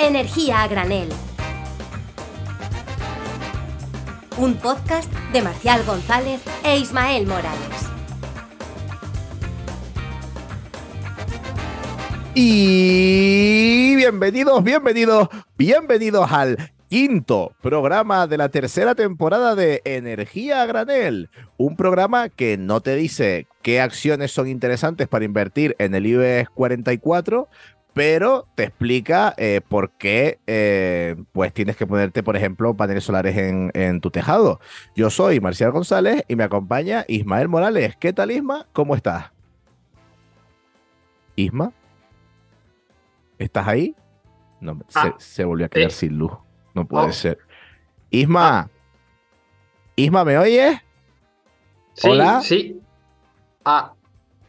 Energía a granel. Un podcast de Marcial González e Ismael Morales. Y bienvenidos, bienvenidos, bienvenidos al quinto programa de la tercera temporada de Energía a Granel. Un programa que no te dice qué acciones son interesantes para invertir en el IBEX 44, pero te explica eh, por qué eh, pues tienes que ponerte, por ejemplo, paneles solares en, en, tu tejado. Yo soy Marcial González y me acompaña Ismael Morales. ¿Qué tal, Isma? ¿Cómo estás? Isma, ¿estás ahí? No, Ah, se, se volvió a quedar sin luz. No puede Oh. ser. Isma, Isma, ¿me oyes? Sí, Hola. sí. Ah,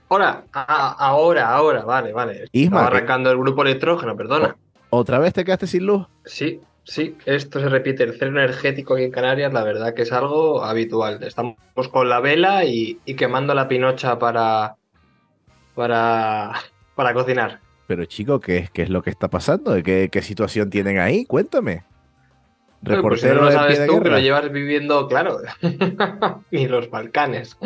ahora, ah, ahora, ahora, vale, vale. Isma, Estaba arrancando el grupo electrógeno, perdona. ¿Otra vez te quedaste sin luz? Sí, sí, esto se repite. El cero energético aquí en Canarias, la verdad que es algo habitual. Estamos con la vela y, y quemando la pinocha para, para, para cocinar. Pero chico, ¿qué, qué es lo que está pasando? ¿Qué, qué situación tienen ahí? Cuéntame. Oye, pues si no Reportero lo sabes tú, que lo llevas viviendo, claro, y los Balcanes,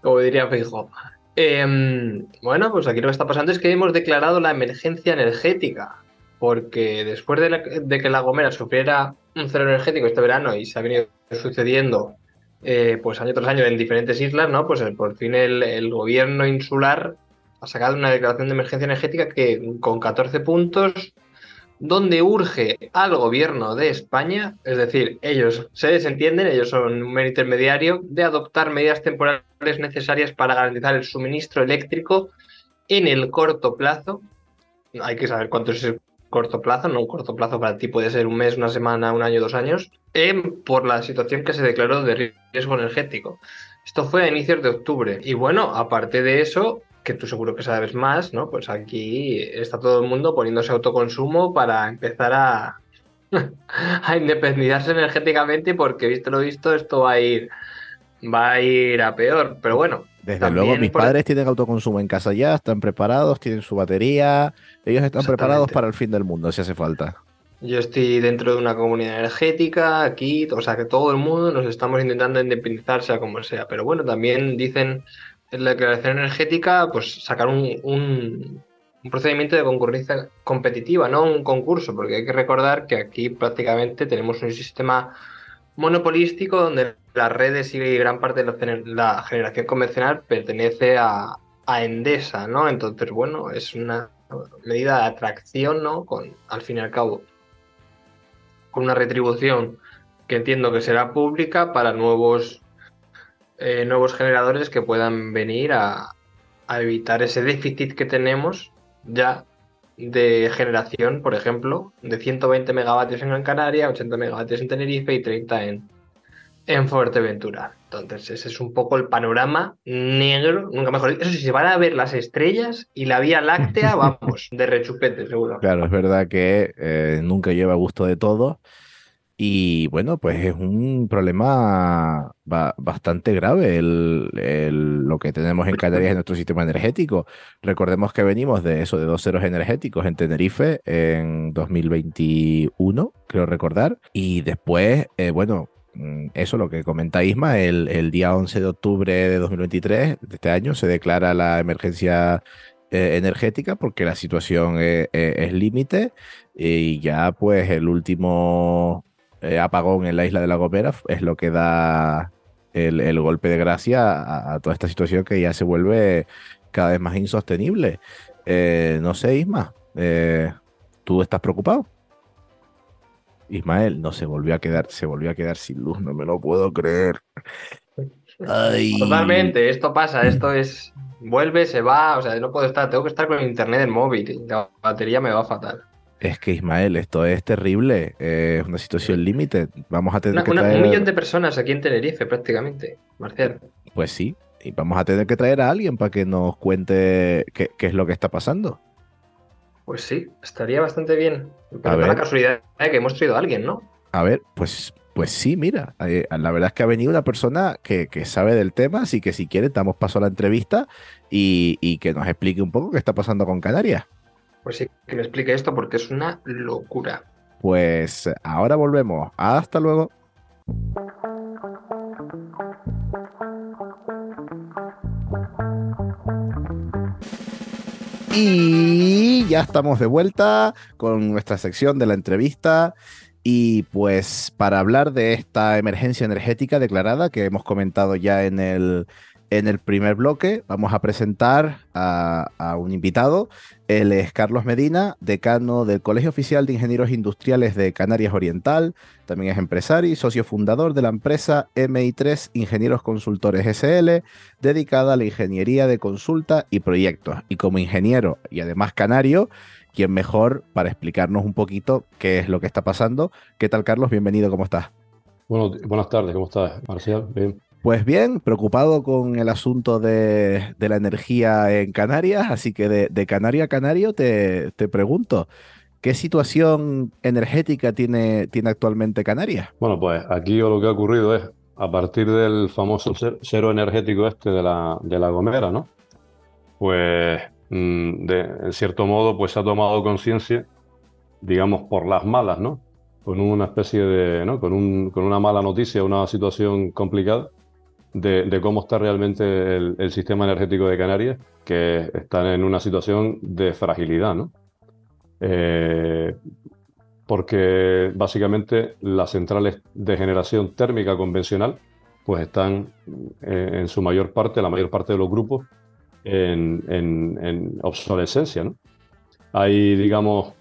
como diría Feijóo. Em, bueno, pues aquí lo que está pasando es que hemos declarado la emergencia energética, porque después de, la- de que La Gomera sufriera un cero energético este verano y se ha venido sucediendo eh, pues año tras año en diferentes islas, ¿no? Pues eh, por fin el, el gobierno insular ha sacado una declaración de emergencia energética que con 14 puntos donde urge al gobierno de España, es decir, ellos se desentienden, ellos son un intermediario, de adoptar medidas temporales necesarias para garantizar el suministro eléctrico en el corto plazo. Hay que saber cuánto es el corto plazo, no un corto plazo para ti puede ser un mes, una semana, un año, dos años, em, por la situación que se declaró de riesgo energético. Esto fue a inicios de octubre. Y bueno, aparte de eso, que tú seguro que sabes más, ¿no? Pues aquí está todo el mundo poniéndose autoconsumo para empezar a, a independizarse energéticamente porque visto lo visto esto va a ir va a ir a peor, pero bueno, Desde luego, mis por- padres tienen autoconsumo en casa ya, están preparados, tienen su batería, ellos están preparados para el fin del mundo, si hace falta. yo estoy dentro de una comunidad energética aquí, o sea que todo el mundo nos estamos intentando independizar sea como sea, pero bueno, también dicen la declaración energética pues sacar un, un- un procedimiento de concurrencia competitiva, no un concurso, porque hay que recordar que aquí prácticamente tenemos un sistema monopolístico donde las redes y gran parte de la generación convencional pertenece a, a Endesa, ¿no? Entonces, bueno, es una medida de atracción, ¿no? Con, al fin y al cabo, con una retribución que entiendo que será pública para nuevos, eh, nuevos generadores que puedan venir a, a evitar ese déficit que tenemos ya de generación, por ejemplo, de 120 megavatios en Gran Canaria, 80 megavatios en Tenerife y 30 en, en Fuerteventura. Entonces, ese es un poco el panorama negro, nunca mejor. Eso sí, se van a ver las estrellas y la Vía Láctea, vamos, de rechupete, seguro. Claro, es verdad que eh, nunca lleva gusto de todo. Y bueno, pues es un problema ba- bastante grave el, el- lo que tenemos en Canarias en nuestro sistema energético. Recordemos que venimos de eso, de dos ceros energéticos en Tenerife en 2021, creo recordar. Y después, eh, bueno, mm, eso lo que comenta Isma, el, el día 11 de octubre de 2023, de este año, se declara la emergencia eh, energética porque la situación eh, es límite y ya pues el último eh, apagón en la isla de La Gomera es lo que da el, el golpe de gracia a, toda esta situación que ya se vuelve cada vez más insostenible. Eh, no sé, Isma, eh, ¿tú estás preocupado? Ismael, no se volvió a quedar, se volvió a quedar sin luz, no me lo puedo creer. Totalmente, esto pasa, esto es. Vuelve, se va, o sea, no puedo estar, tengo que estar con el internet del móvil, la batería me va fatal. Es que Ismael, esto es terrible, eh, es una situación límite. Vamos a tener Una- que una- traer... un millón de personas aquí en Tenerife, prácticamente, Marcial. Pues sí, y vamos a tener que traer a alguien para que nos cuente qué, qué es lo que está pasando. Pues sí, estaría bastante bien. A Pero da la casualidad de que hemos traído a alguien, ¿no? A ver, pues, pues sí, mira, eh, la verdad es que ha venido una persona que, que sabe del tema, así que si quieres damos paso a la entrevista y, y que nos explique un poco qué está pasando con Canarias. Pues sí, que me explique esto porque es una locura. Pues ahora volvemos. Hasta luego. Y ya estamos de vuelta con nuestra sección de la entrevista. Y pues para hablar de esta emergencia energética declarada que hemos comentado ya en el, en el primer bloque vamos a presentar a, un invitado. Él es Carlos Medina, decano del Colegio Oficial de Ingenieros Industriales de Canarias Oriental. También es empresario y socio fundador de la empresa MI3 Ingenieros Consultores SL, dedicada a la ingeniería de consulta y proyectos. Y como ingeniero y además canario, quien mejor para explicarnos un poquito qué es lo que está pasando. ¿Qué tal, Carlos? Bienvenido, ¿cómo estás? Bueno, buenas tardes, ¿cómo estás, Marcial? Bien. Pues bien, preocupado con el asunto de, la energía en Canarias, así que de, canario a canario te, pregunto, ¿qué situación energética tiene, tiene actualmente Canarias? Bueno, pues aquí lo que ha ocurrido es, a partir del famoso cero energético este de la, de la Gomera, ¿no? Pues, mm, de, en cierto modo, pues se ha tomado conciencia, digamos, por las malas, ¿no? Con una especie de, ¿no? Con, un, con una mala noticia, una situación complicada de, cómo está realmente el, sistema energético de Canarias, que están en una situación de fragilidad, ¿no? Eh, porque básicamente las centrales de generación térmica convencional pues están eh, en su mayor parte, la mayor parte de los grupos, en, obsolescencia. ¿no? Hay, digamos,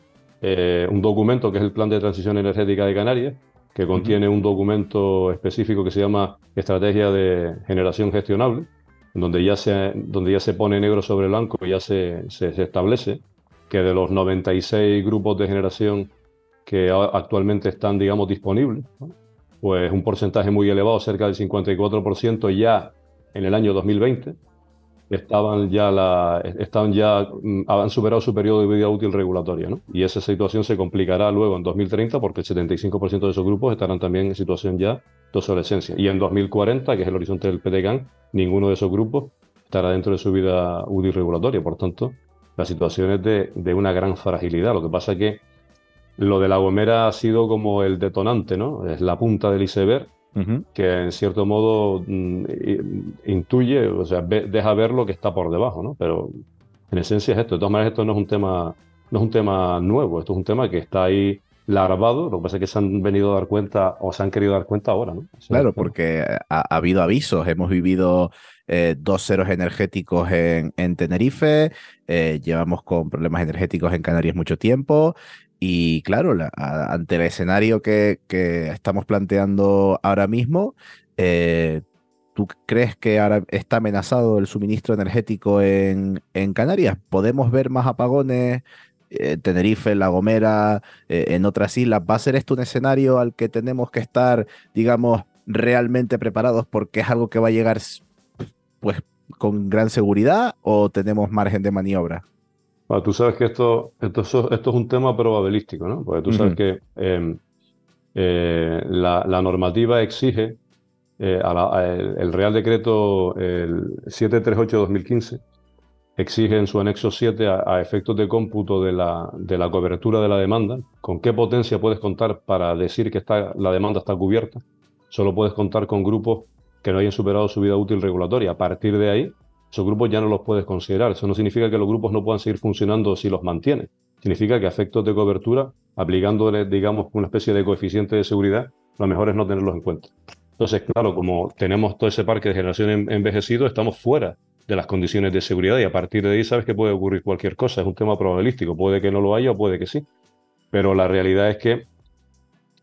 eh, un documento que es el Plan de Transición Energética de Canarias, que contiene un documento específico que se llama Estrategia de Generación Gestionable, donde ya se, donde ya se pone negro sobre blanco y ya se, se, establece que de los 96 grupos de generación que actualmente están, digamos, disponibles, pues un porcentaje muy elevado, cerca del 54% ya en el año 2020, estaban ya, la, estaban ya mm, han superado su periodo de vida útil regulatoria. ¿no? Y esa situación se complicará luego en 2030 porque el 75% de esos grupos estarán también en situación ya de obsolescencia. Y en 2040, que es el horizonte del PTCAN, ninguno de esos grupos estará dentro de su vida útil regulatoria. Por tanto, la situación es de, de una gran fragilidad. Lo que pasa es que lo de la Gomera ha sido como el detonante, ¿no? Es la punta del iceberg que en cierto modo mm, intuye, o sea, deja ver lo que está por debajo, ¿no? Pero en esencia es esto. De todas maneras, esto no es un tema, no es un tema nuevo, esto es un tema que está ahí larvado, lo que pasa es que se han venido a dar cuenta o se han querido dar cuenta ahora, ¿no? claro, porque ha, habido avisos, hemos vivido eh, dos ceros energéticos en, en Tenerife, eh, llevamos con problemas energéticos en Canarias mucho tiempo, y claro, ante el escenario que, estamos planteando ahora mismo, eh, ¿tú crees que ahora está amenazado el suministro energético en, Canarias? ¿Podemos ver más apagones? en Tenerife, La Gomera, eh, en otras islas. ¿Va a ser esto un escenario al que tenemos que estar, digamos, realmente preparados porque es algo que va a llegar pues con gran seguridad o tenemos margen de maniobra? Tú sabes que esto, esto, esto, es un tema probabilístico, ¿no? Porque tú sabes que em, eh, la, normativa exige, eh, el, Real Decreto el 738-2015, exige en su anexo 7 a, efectos de cómputo de la, de la, cobertura de la demanda, con qué potencia puedes contar para decir que está, la demanda está cubierta. Solo puedes contar con grupos que no hayan superado su vida útil regulatoria. A partir de ahí, esos grupos ya no los puedes considerar. Eso no significa que los grupos no puedan seguir funcionando si los mantienes. Significa que efectos de cobertura, aplicándole, digamos, una especie de coeficiente de seguridad, lo mejor es no tenerlos en cuenta. Entonces, claro, como tenemos todo ese parque de generación envejecido, estamos fuera de las condiciones de seguridad y a partir de ahí sabes que puede ocurrir cualquier cosa. Es un tema probabilístico. Puede que no lo haya o puede que sí. Pero la realidad es que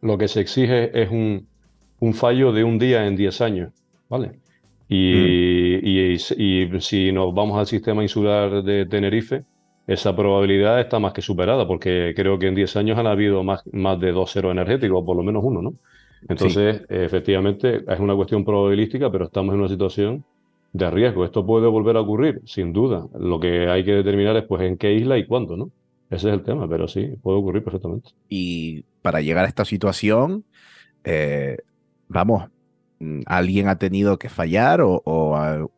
lo que se exige es un, fallo de un día en 10 años. ¿Vale? Y, si nos vamos al sistema insular de Tenerife, esa probabilidad está más que superada, porque creo que en 10 años han habido más, más de dos ceros energéticos, por lo menos uno, ¿no? Entonces, efectivamente, es una cuestión probabilística, pero estamos en una situación de riesgo. Esto puede volver a ocurrir, sin duda. Lo que hay que determinar es pues en qué isla y cuándo, ¿no? Ese es el tema, pero sí, puede ocurrir perfectamente. Y para llegar a esta situación, eh, vamos, alguien ha tenido que fallar o,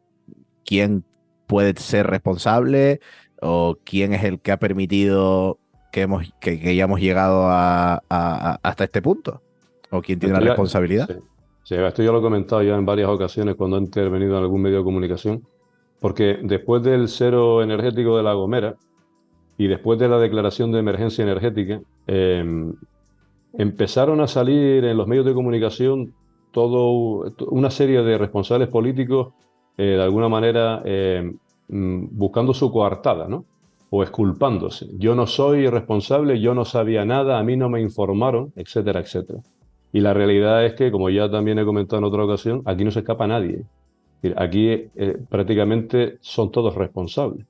quién puede ser responsable ¿O quién es el que ha permitido que, hemos, que, hayamos llegado a, hasta este punto? ¿O quién tiene la responsabilidad? Sí. esto ya lo he comentado ya en varias ocasiones cuando he intervenido en algún medio de comunicación, porque después del cero energético de La Gomera y después de la declaración de emergencia energética, em, empezaron a salir en los medios de comunicación todo una serie de responsables políticos, eh, de alguna manera em, mm, buscando su coartada, ¿no? o esculpándose. Yo no soy responsable, yo no sabía nada, a mí no me informaron, etcétera, etcétera. Y la realidad es que, como ya también he comentado en otra ocasión, aquí no se escapa nadie. Aquí eh, prácticamente son todos responsables.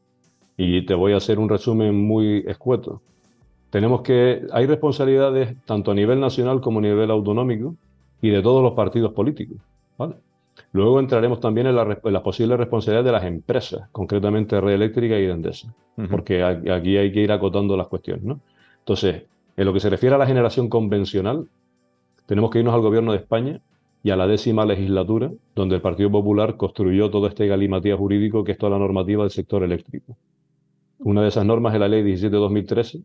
Y te voy a hacer un resumen muy escueto. Tenemos que, hay responsabilidades tanto a nivel nacional como a nivel autonómico y de todos los partidos políticos. ¿vale? Luego entraremos también en la, posible responsabilidad de las empresas, concretamente Red Eléctrica y Endesa, porque aquí hay que ir acotando las cuestiones. ¿no? Entonces, en lo que se refiere a la generación convencional, tenemos que irnos al gobierno de España y a la décima legislatura, donde el Partido Popular construyó todo este galimatía jurídico que es toda la normativa del sector eléctrico. Una de esas normas es la Ley 17-2013,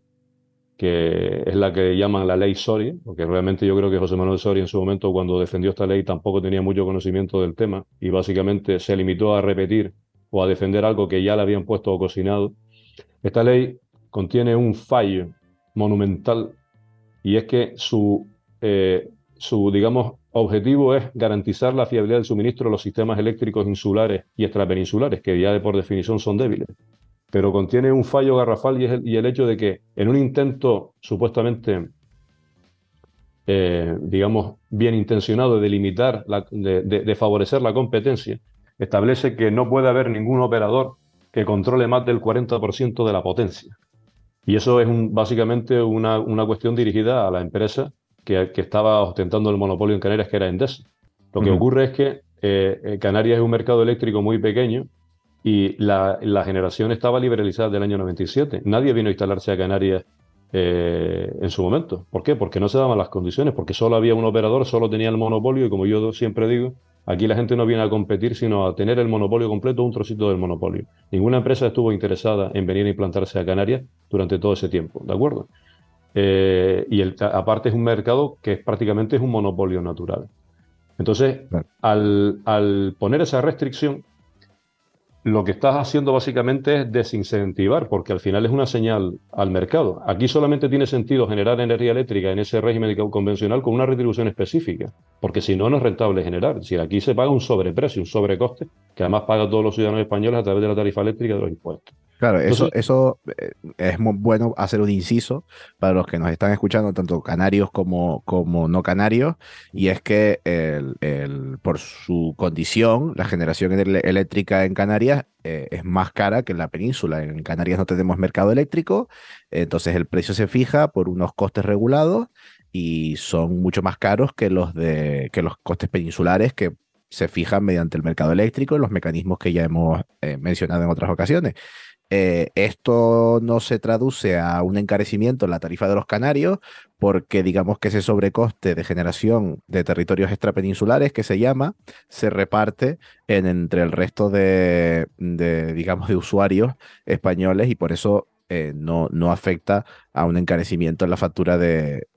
que es la que llaman la ley Soria, porque realmente yo creo que José Manuel Soria en su momento cuando defendió esta ley tampoco tenía mucho conocimiento del tema y básicamente se limitó a repetir o a defender algo que ya le habían puesto o cocinado. Esta ley contiene un fallo monumental y es que su, eh, su digamos, objetivo es garantizar la fiabilidad del suministro de los sistemas eléctricos insulares y extrapeninsulares, que ya de por definición son débiles pero contiene un fallo garrafal y, el, y el hecho de que en un intento supuestamente, eh, digamos, bien intencionado de limitar, de, favorecer la competencia, establece que no puede haber ningún operador que controle más del 40% de la potencia. Y eso es básicamente una, cuestión dirigida a la empresa que, estaba ostentando el monopolio en Canarias, que era Endesa. Lo que ocurre es que eh, eh, Canarias es un mercado eléctrico muy pequeño y la, generación estaba liberalizada del año 97. Nadie vino a instalarse a Canarias eh, en su momento. ¿Por qué? Porque no se daban las condiciones, porque solo había un operador, solo tenía el monopolio y como yo siempre digo, aquí la gente no viene a competir, sino a tener el monopolio completo, un trocito del monopolio. Ninguna empresa estuvo interesada en venir a implantarse a Canarias durante todo ese tiempo, ¿de acuerdo? Eh, y aparte es un mercado que prácticamente es un monopolio natural. Entonces, al, al poner esa restricción, lo que estás haciendo básicamente es desincentivar, porque al final es una señal al mercado. Aquí solamente tiene sentido generar energía eléctrica en ese régimen convencional con una retribución específica, porque si no, no es rentable generar. Si aquí se paga un sobreprecio, un sobrecoste, que además paga todos los ciudadanos españoles a través de la tarifa eléctrica de los impuestos. Claro, eso, eso eh, es muy bueno hacer un inciso para los que nos están escuchando, tanto canarios como, como no canarios, y es que el, por su condición, la generación eléctrica en Canarias eh, es más cara que en la península. En Canarias no tenemos mercado eléctrico, entonces el precio se fija por unos costes regulados y son mucho más caros que los, de, que los costes peninsulares que se fijan mediante el mercado eléctrico, los mecanismos que ya hemos eh, mencionado en otras ocasiones. Eh, esto no se traduce a un encarecimiento en la tarifa de los canarios, porque digamos que ese sobrecoste de generación de territorios extrapeninsulares, que se llama, se reparte entre el resto de, de, digamos, de usuarios españoles y por eso eh, no, no afecta a un encarecimiento en la factura de,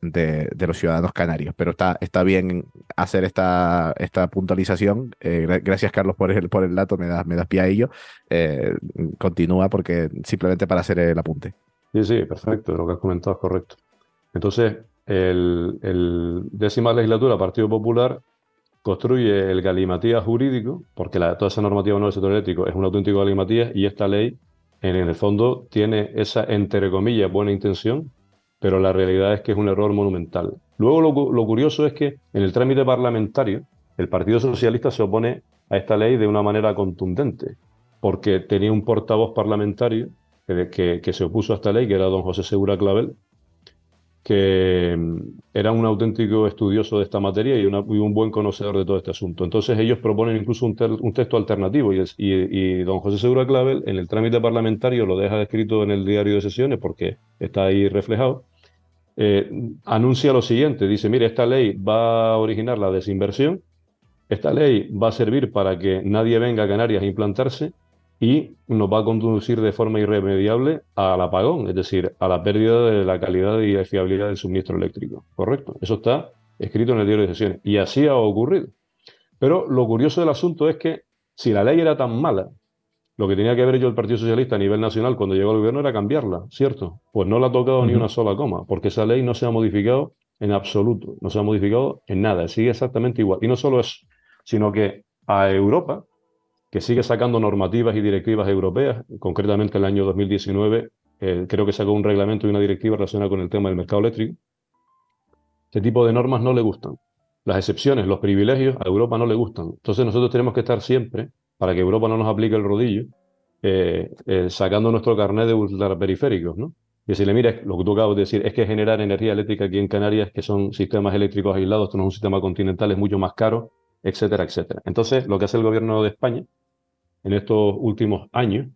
los ciudadanos canarios. Pero está, está bien hacer esta, esta puntualización. Eh, gracias, Carlos, por el, por el dato, me das, me das pie a ello. Eh, continúa porque simplemente para hacer el apunte. Sí, sí, perfecto, lo que has comentado es correcto. Entonces, el, el décima legislatura, Partido Popular, construye el galimatías jurídico, porque la, toda esa normativa no del sector eléctrico es un auténtico galimatías y esta ley en el fondo tiene esa, entre comillas, buena intención, pero la realidad es que es un error monumental. Luego lo, curioso es que en el trámite parlamentario el Partido Socialista se opone a esta ley de una manera contundente, porque tenía un portavoz parlamentario que, que se opuso a esta ley, que era don José Segura Clavel, que mm, era un auténtico estudioso de esta materia y, un buen conocedor de todo este asunto. Entonces ellos proponen incluso un, texto alternativo y, don José Segura Clavel en el trámite parlamentario lo deja escrito en el diario de sesiones porque está ahí reflejado. Eh, anuncia lo siguiente, dice, mire, esta ley va a originar la desinversión, esta ley va a servir para que nadie venga a Canarias a implantarse y nos va a conducir de forma irremediable al apagón, es decir, a la pérdida de la calidad y la fiabilidad del suministro eléctrico. ¿Correcto? Eso está escrito en el diario de sesiones y así ha ocurrido. Pero lo curioso del asunto es que si la ley era tan mala, lo que tenía que ver yo el Partido Socialista a nivel nacional cuando llegó al gobierno era cambiarla, ¿cierto? Pues no la ha tocado ni una sola coma, porque esa ley no se ha modificado en absoluto, no se ha modificado en nada, sigue exactamente igual. Y no solo eso, sino que a Europa, que sigue sacando normativas y directivas europeas, concretamente en el año 2019 eh, creo que sacó un reglamento y una directiva relacionada con el tema del mercado eléctrico, este tipo de normas no le gustan. Las excepciones, los privilegios, a Europa no le gustan. Entonces nosotros tenemos que estar siempre, para que Europa no nos aplique el rodillo, eh, eh, sacando nuestro carnet de ultraperiféricos, ¿no? Y decirle, mira, lo que tú acabas de decir es que generar energía eléctrica aquí en Canarias, que son sistemas eléctricos aislados, esto no es un sistema continental, es mucho más caro, etcétera, etcétera. Entonces, lo que hace el gobierno de España en estos últimos años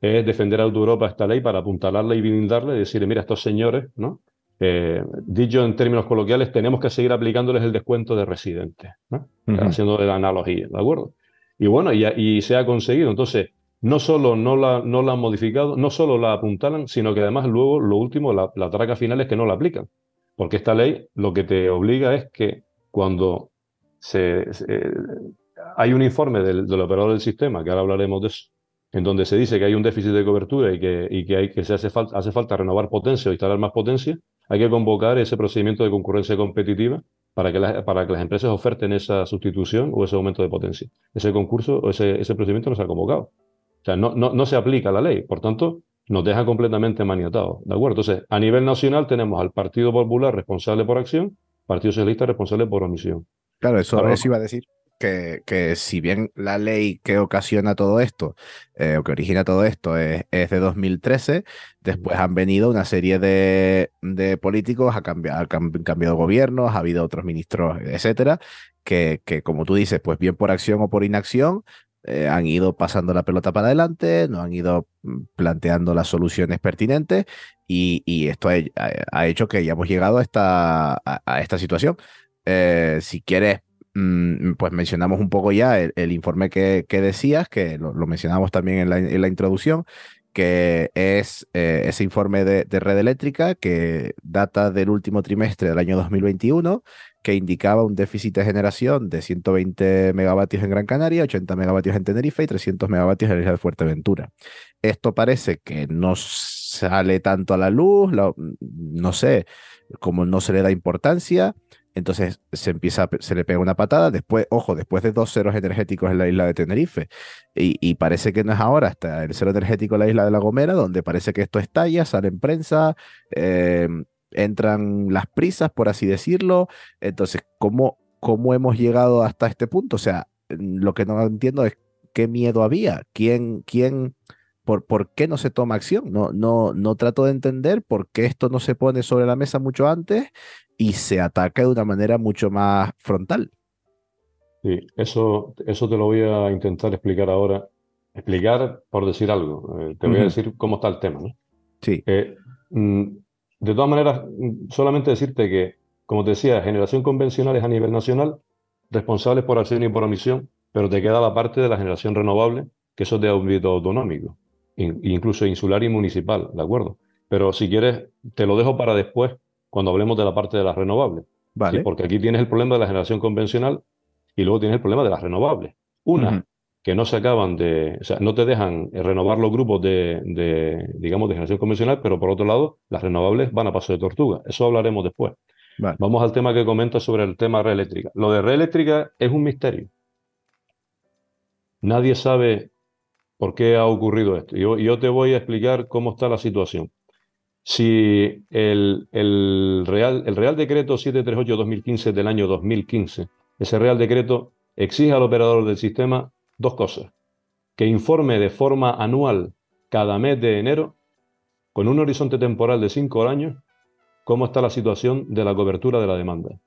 es defender a Europa esta ley para apuntalarla y blindarla y decirle, mira, estos señores, ¿no? Eh, dicho en términos coloquiales, tenemos que seguir aplicándoles el descuento de residentes, ¿no? haciendo la analogía, ¿de acuerdo? Y bueno, y, y se ha conseguido. Entonces, no solo no la, no la han modificado, no solo la apuntalan, sino que además luego, lo último, la, la traca final es que no la aplican. Porque esta ley lo que te obliga es que cuando se, hay un informe del, operador del sistema, que ahora hablaremos de eso, en donde se dice que hay un déficit de cobertura y que, hay, que se hace, falta, renovar potencia o instalar más potencia, hay que convocar ese procedimiento de concurrencia competitiva para que, las empresas oferten esa sustitución o ese aumento de potencia. Ese concurso o ese, procedimiento no se ha convocado. O sea, no, no, no se aplica la ley. Por tanto, nos deja completamente maniatados. ¿De acuerdo? Entonces, a nivel nacional tenemos al Partido Popular responsable por acción, Partido Socialista responsable por omisión. Claro, eso, eso iba a decir. Que, que, si bien la ley que ocasiona todo esto, eh, o que origina todo esto, es, es, de 2013, después han venido una serie de, de políticos, ha cambiado, han cambiado gobiernos, ha habido otros ministros, etcétera, que, que, como tú dices, pues bien por acción o por inacción, eh, han ido pasando la pelota para adelante, no han ido mm, planteando las soluciones pertinentes y, y esto ha, ha, hecho que hayamos llegado a esta, a, a esta situación. Eh, si quieres, mmm, pues mencionamos un poco ya el, informe que, decías, que lo, mencionamos también en la, introducción, que es eh, ese informe de, de, red eléctrica que data del último trimestre del año 2021 que indicaba un déficit de generación de 120 megavatios en Gran Canaria, 80 megavatios en Tenerife y 300 megavatios en la isla de Fuerteventura. Esto parece que no sale tanto a la luz, no sé, como no se le da importancia, entonces se empieza, se le pega una patada, después, ojo, después de dos ceros energéticos en la isla de Tenerife, y, parece que no es ahora, hasta el cero energético en la isla de La Gomera, donde parece que esto estalla, sale en prensa, eh, entran las prisas, por así decirlo. Entonces, ¿cómo, ¿cómo hemos llegado hasta este punto? O sea, lo que no entiendo es qué miedo había, quién, quién, por, por qué no se toma acción. No, no, no trato de entender por qué esto no se pone sobre la mesa mucho antes y se ataca de una manera mucho más frontal. Sí, eso, eso te lo voy a intentar explicar ahora. Explicar por decir algo. Eh, te voy uh -huh. a decir cómo está el tema. ¿no? Sí. Eh, mm, de todas maneras, solamente decirte que, como te decía, generación convencional es a nivel nacional, responsables por acción y por omisión, pero te queda la parte de la generación renovable, que eso es de ámbito autonómico, incluso insular y municipal, ¿de acuerdo? Pero si quieres, te lo dejo para después, cuando hablemos de la parte de las renovables. Vale. ¿sí? Porque aquí tienes el problema de la generación convencional y luego tienes el problema de las renovables. Una, uh -huh que no se acaban de, o sea, no te dejan renovar los grupos de, de, digamos, de generación convencional, pero por otro lado, las renovables van a paso de tortuga. Eso hablaremos después. Vale. Vamos al tema que comento sobre el tema red eléctrica. Lo de red eléctrica es un misterio. Nadie sabe por qué ha ocurrido esto. Yo, te voy a explicar cómo está la situación. Si el, el, Real, el Real Decreto 738-2015 del año 2015, ese Real Decreto exige al operador del sistema dos cosas. Que informe de forma anual cada mes de enero, con un horizonte temporal de cinco años, cómo está la situación de la cobertura de la demanda.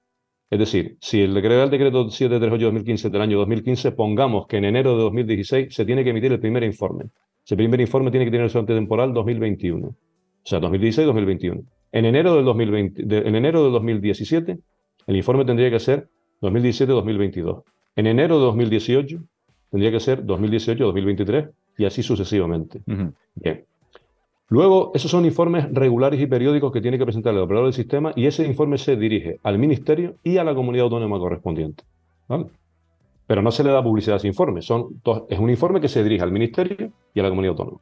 Es decir, si el Real Decreto 738-2015 del año 2015, pongamos que en enero de 2016 se tiene que emitir el primer informe. Ese primer informe tiene que tener el horizonte temporal 2021. O sea, 2016-2021. En enero del 2020, de, en enero del 2017, el informe tendría que ser 2017-2022. En enero de 2018 tendría que ser 2018-2023 y así sucesivamente. Bien. Luego, esos son informes regulares y periódicos que tiene que presentar el operador del sistema y ese informe se dirige al ministerio y a la comunidad autónoma correspondiente. Pero no se le da publicidad a ese informe. Son es un informe que se dirige al ministerio y a la comunidad autónoma.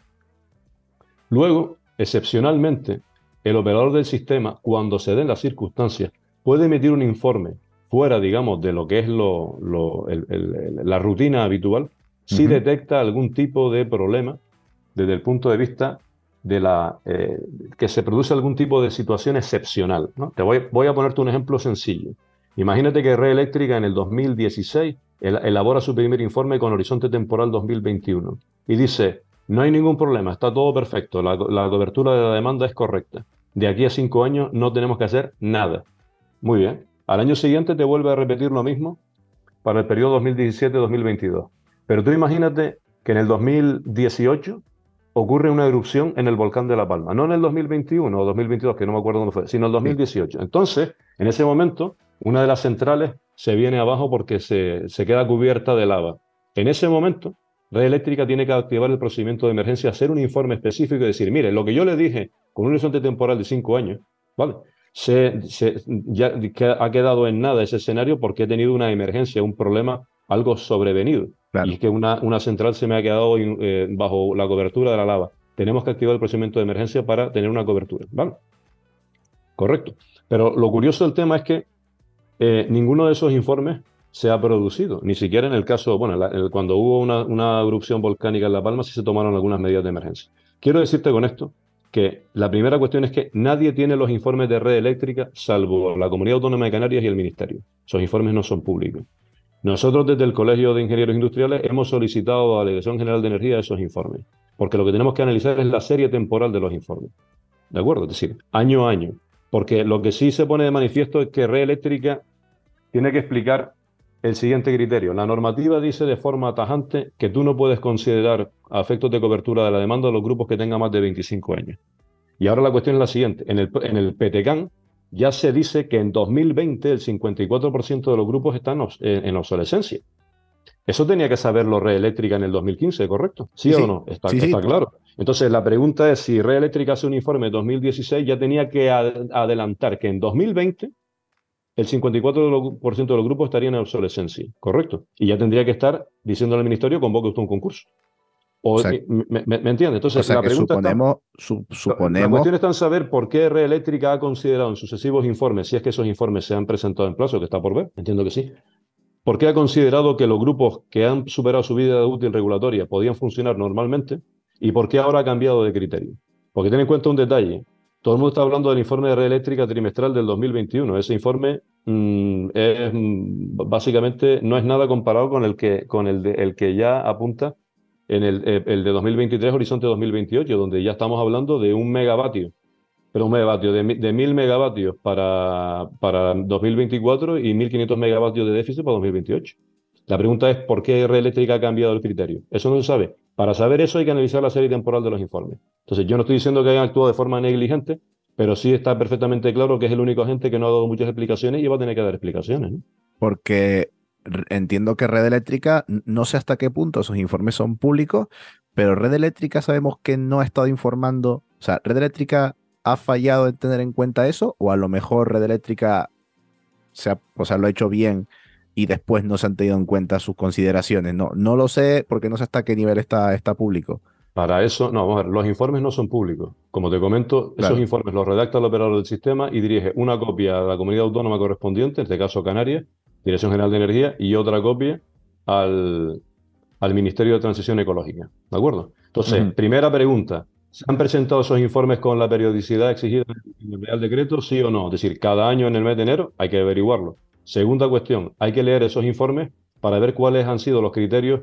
Luego, excepcionalmente, el operador del sistema, cuando se den las circunstancias, puede emitir un informe fuera, digamos, de lo que es la rutina habitual, si detecta algún tipo de problema desde el punto de vista de la eh, que se produce algún tipo de situación excepcional. Te voy, voy, a ponerte un ejemplo sencillo. Imagínate que Red Eléctrica en el 2016 elabora su primer informe con horizonte temporal 2021 y dice, no hay ningún problema, está todo perfecto, la, la cobertura de la demanda es correcta. De aquí a cinco años no tenemos que hacer nada. Muy bien. Al año siguiente te vuelve a repetir lo mismo para el periodo 2017-2022. Pero tú imagínate que en el 2018 ocurre una erupción en el volcán de La Palma. No en el 2021 o 2022, que no me acuerdo dónde fue, sino en el 2018. Entonces, en ese momento, una de las centrales se viene abajo porque se, se queda cubierta de lava. En ese momento, Red Eléctrica tiene que activar el procedimiento de emergencia, hacer un informe específico y decir, mire, lo que yo le dije con un horizonte temporal de cinco años, ¿vale? Se, ya ha quedado en nada ese escenario porque he tenido una emergencia, un problema, algo sobrevenido. Y es que una, una, central se me ha quedado eh, bajo la cobertura de la lava. Tenemos que activar el procedimiento de emergencia para tener una cobertura. ¿Vale? Correcto. Pero lo curioso del tema es que eh, ninguno de esos informes se ha producido. Ni siquiera en el caso, bueno, cuando hubo una, erupción volcánica en La Palma, sí se tomaron algunas medidas de emergencia. Quiero decirte con esto que la primera cuestión es que nadie tiene los informes de red eléctrica salvo la Comunidad Autónoma de Canarias y el Ministerio. Esos informes no son públicos. Nosotros desde el Colegio de Ingenieros Industriales hemos solicitado a la Dirección General de Energía esos informes, porque lo que tenemos que analizar es la serie temporal de los informes. ¿De acuerdo? Es decir, año a año. Porque lo que sí se pone de manifiesto es que Red Eléctrica tiene que explicar el siguiente criterio. La normativa dice de forma tajante que tú no puedes considerar a efectos de cobertura de la demanda de los grupos que tengan más de 25 años. Y ahora la cuestión es la siguiente. En el, en el PTCAN ya se dice que en 2020 el 54% de los grupos están en obsolescencia. Eso tenía que saberlo Red Eléctrica en el 2015, ¿correcto? ¿Sí, o no? Está, está claro. Entonces, la pregunta es si Red Eléctrica hace un informe de 2016, ya tenía que adelantar que en 2020 el 54% de los grupos estarían en obsolescencia, ¿correcto? Y ya tendría que estar diciendo al ministerio, convoque usted un concurso. Me, me, entiende? Entonces, la pregunta suponemos, suponemos... La cuestión está en saber por qué Red Eléctrica ha considerado en sucesivos informes, si es que esos informes se han presentado en plazo, que está por ver, entiendo que sí, ¿por qué ha considerado que los grupos que han superado su vida útil regulatoria podían funcionar normalmente y por qué ahora ha cambiado de criterio? Porque ten en cuenta un detalle, todo el mundo está hablando del informe de red eléctrica trimestral del 2021. Ese informe mm, es, mm, básicamente no es nada comparado con el que, con el, de, el que ya apunta en el, eh, el, de 2023, horizonte 2028, donde ya estamos hablando de un megavatio, pero un megavatio de, de 1000 megavatios para, para 2024 y 1500 megavatios de déficit para 2028. La pregunta es por qué Red Eléctrica ha cambiado el criterio. Eso no se sabe. Para saber eso hay que analizar la serie temporal de los informes. Entonces, yo no estoy diciendo que hayan actuado de forma negligente, pero sí está perfectamente claro que es el único agente que no ha dado muchas explicaciones y va a tener que dar explicaciones. Porque entiendo que Red Eléctrica, no sé hasta qué punto esos informes son públicos, pero Red Eléctrica sabemos que no ha estado informando, o sea, Red Eléctrica ha fallado en tener en cuenta eso, o a lo mejor Red Eléctrica se o sea, lo ha hecho bien y después no se han tenido en cuenta sus consideraciones. No, no lo sé porque no sé hasta qué nivel está, está público. Para eso, no, vamos a ver, los informes no son públicos. Como te comento, esos informes los redacta el operador del sistema y dirige una copia a la comunidad autónoma correspondiente, en este caso Canarias, Dirección General de Energía, y otra copia al, al Ministerio de Transición Ecológica. ¿De acuerdo? Entonces, primera pregunta, ¿se han presentado esos informes con la periodicidad exigida en el Real Decreto, sí o no? Es decir, cada año en el mes de enero hay que averiguarlo. Segunda cuestión, hay que leer esos informes para ver cuáles han sido los criterios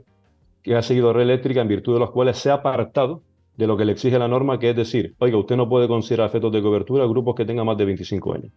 que ha seguido Red Eléctrica en virtud de los cuales se ha apartado de lo que le exige la norma, que es decir, oiga, usted no puede considerar efectos de cobertura a grupos que tengan más de 25 años.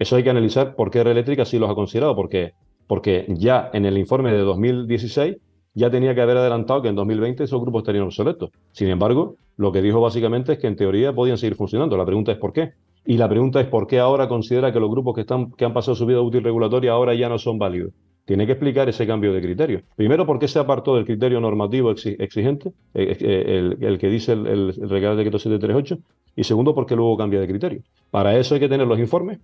Eso hay que analizar por qué Red Eléctrica sí los ha considerado, porque, porque ya en el informe de 2016 ya tenía que haber adelantado que en 2020 esos grupos estarían obsoletos. Sin embargo, lo que dijo básicamente es que en teoría podían seguir funcionando. La pregunta es por qué. Y la pregunta es por qué ahora considera que los grupos que, están, que han pasado su vida útil regulatoria ahora ya no son válidos. tiene que explicar ese cambio de criterio. Primero, ¿por qué se apartó del criterio normativo exigente, eh, eh, el, que dice el, el, Real Decreto 738? Y segundo, ¿por qué luego cambia de criterio? Para eso hay que tener los informes,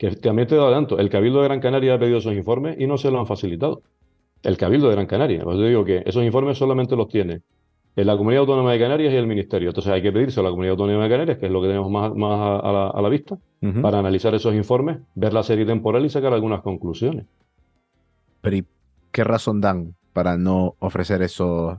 que también te adelanto, el Cabildo de Gran Canaria ha pedido esos informes y no se los han facilitado. El Cabildo de Gran Canaria. Pues yo digo que esos informes solamente los tiene en la Comunidad Autónoma de Canarias y el Ministerio. Entonces hay que pedirse a la Comunidad Autónoma de Canarias, que es lo que tenemos más, más a, la, vista, para analizar esos informes, ver la serie temporal y sacar algunas conclusiones. Pero ¿y qué razón dan para no ofrecer esos,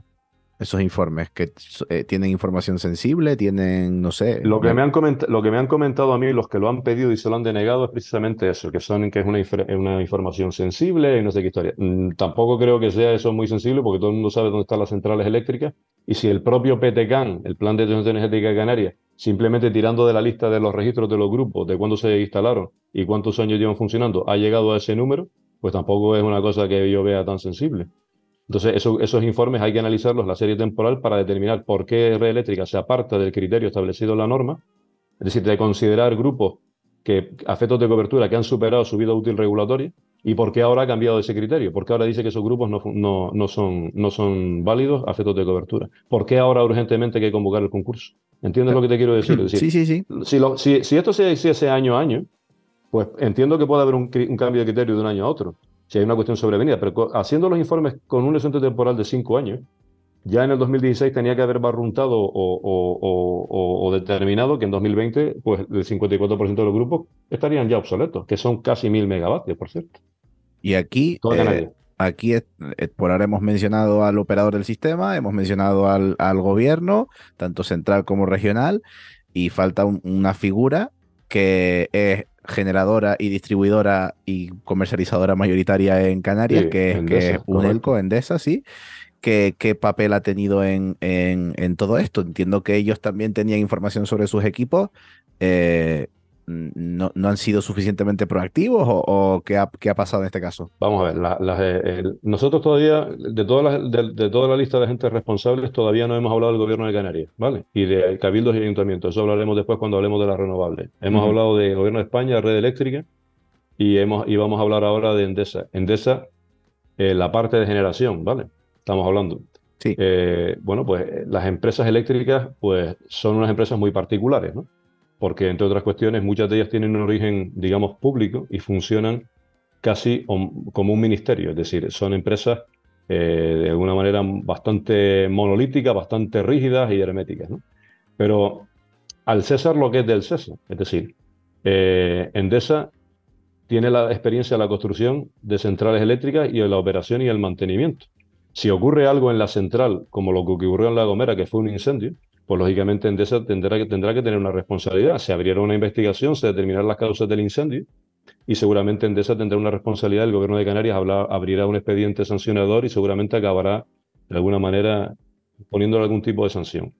esos informes? ¿Que eh, tienen información sensible? ¿Tienen, no sé? Lo que, me han lo que me han comentado a mí, los que lo han pedido y se lo han denegado, es precisamente eso, que, son, que es una, una información sensible y no sé qué historia. Mm, tampoco creo que sea eso muy sensible porque todo el mundo sabe dónde están las centrales eléctricas y si el propio PTCAN, el Plan de Transición Energética de Canarias, simplemente tirando de la lista de los registros de los grupos, de cuándo se instalaron y cuántos años llevan funcionando, ha llegado a ese número, pues tampoco es una cosa que yo vea tan sensible. Entonces, esos informes hay que analizarlos la serie temporal para determinar por qué Red Eléctrica se aparta del criterio establecido en la norma, es decir, de considerar grupos que efectos de cobertura que han superado su vida útil regulatoria y por qué ahora ha cambiado ese criterio, por qué ahora dice que esos grupos no, no, no, son, no son válidos a efectos de cobertura, por qué ahora urgentemente hay que convocar el concurso. ¿Entiendes lo que te quiero decir? sí, sí, sí. Si, si, si esto se hiciese año a año, pues entiendo que puede haber un, cambio de criterio de un año a otro, si hay una cuestión sobrevenida, pero haciendo los informes con un horizonte temporal de cinco años, ya en el 2016 tenía que haber barruntado o, determinado que en 2020 pues, el 54% de los grupos estarían ya obsoletos, que son casi mil megavatios, por cierto. Y aquí, eh, aquí eh, por ahora hemos mencionado al operador del sistema, hemos mencionado al, gobierno, tanto central como regional, y falta una figura que es generadora y distribuidora y comercializadora mayoritaria en Canarias, que, es, que es Unelco, Endesa, sí. ¿Qué, ¿Qué, papel ha tenido en, en, todo esto? Entiendo que ellos también tenían información sobre sus equipos. Eh, no, no, han sido suficientemente proactivos o, qué, ha, qué, ha, pasado en este caso? Vamos a ver, eh, nosotros todavía, de, todas de, toda la lista de agentes responsables, todavía no hemos hablado del gobierno de Canarias, ¿vale? Y de cabildos y ayuntamientos, eso hablaremos después cuando hablemos de las renovables. Hemos hablado del gobierno de España, red eléctrica, y, hemos, y vamos a hablar ahora de Endesa. Endesa, eh, la parte de generación, ¿vale? Estamos hablando. Sí. Eh, bueno, pues las empresas eléctricas, pues son unas empresas muy particulares, ¿no? Porque entre otras cuestiones muchas de ellas tienen un origen, digamos, público y funcionan casi como un ministerio, es decir, son empresas eh, de alguna manera bastante monolíticas, bastante rígidas y herméticas. ¿no? Pero al César lo que es del César, es decir, eh, Endesa tiene la experiencia de la construcción de centrales eléctricas y de la operación y el mantenimiento. Si ocurre algo en la central, como lo que ocurrió en La Gomera, que fue un incendio, pues lógicamente Endesa tendrá que, tendrá que tener una responsabilidad. Se abriera una investigación, se determinarán las causas del incendio y seguramente Endesa tendrá una responsabilidad. El gobierno de Canarias abrirá un expediente sancionador y seguramente acabará de alguna manera poniéndole algún tipo de sanción.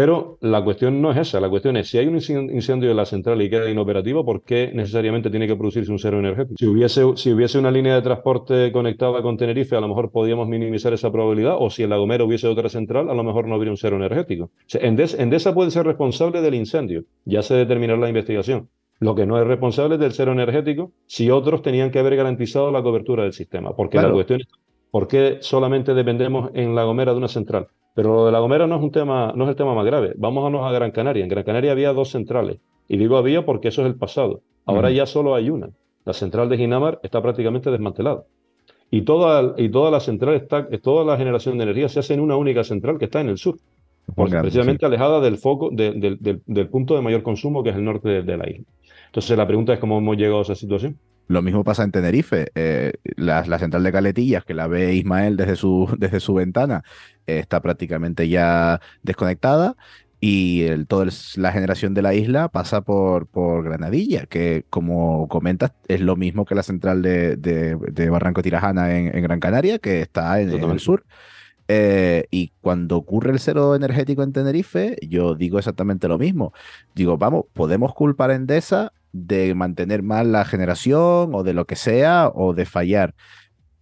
Pero la cuestión no es esa, la cuestión es si hay un incendio en la central y queda inoperativo, ¿por qué necesariamente tiene que producirse un cero energético? Si hubiese, si hubiese una línea de transporte conectada con Tenerife, a lo mejor podríamos minimizar esa probabilidad, o si en La Gomera hubiese otra central, a lo mejor no habría un cero energético. O sea, Endesa puede ser responsable del incendio, ya se determinará la investigación. Lo que no es responsable es del cero energético si otros tenían que haber garantizado la cobertura del sistema. Porque la cuestión es, ¿por qué solamente dependemos en La Gomera de una central? Pero lo de La Gomera no es, un tema, no es el tema más grave. Vámonos a Gran Canaria. En Gran Canaria había dos centrales. Y digo había porque eso es el pasado. Ahora ya solo hay una. La central de Ginamar está prácticamente desmantelada. Y toda, y toda la central está, toda la generación de energía se hace en una única central que está en el sur. precisamente alejada del foco, del, punto de mayor consumo que es el norte de la isla. Entonces la pregunta es cómo hemos llegado a esa situación. Lo mismo pasa en Tenerife. Eh, la, central de Caletillas, que la ve Ismael desde su, desde su ventana, está prácticamente ya desconectada. Y el, toda la generación de la isla pasa por, por Granadilla, que como comentas, es lo mismo que la central de, de, Barranco Tirajana en, Gran Canaria, que está en, el sur. Eh, y cuando ocurre el cero energético en Tenerife, yo digo exactamente lo mismo. Digo, vamos, podemos culpar a Endesa de mantener mal la generación o de lo que sea o de fallar.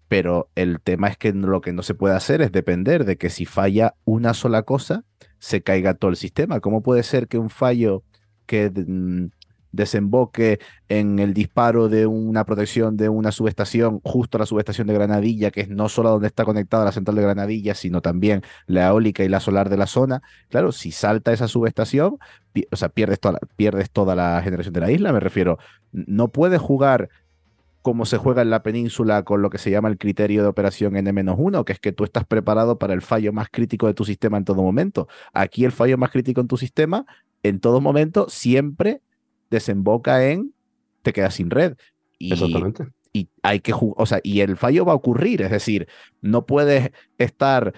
Pero el tema es que lo que no se puede hacer es depender de que si falla una sola cosa, se caiga todo el sistema. ¿Cómo puede ser que un fallo que mm, desemboque en el disparo de una protección de una subestación, justo a la subestación de Granadilla, que es no solo donde está conectada la central de Granadilla, sino también la eólica y la solar de la zona. Claro, si salta esa subestación, o sea, pierdes toda, pierdes toda la generación de la isla, me refiero. No puedes jugar como se juega en la península con lo que se llama el criterio de operación N-1, que es que tú estás preparado para el fallo más crítico de tu sistema en todo momento. Aquí el fallo más crítico en tu sistema, en todo momento, siempre desemboca en te quedas sin red. Y, Exactamente. Y hay que o sea, y el fallo va a ocurrir, es decir, no puedes estar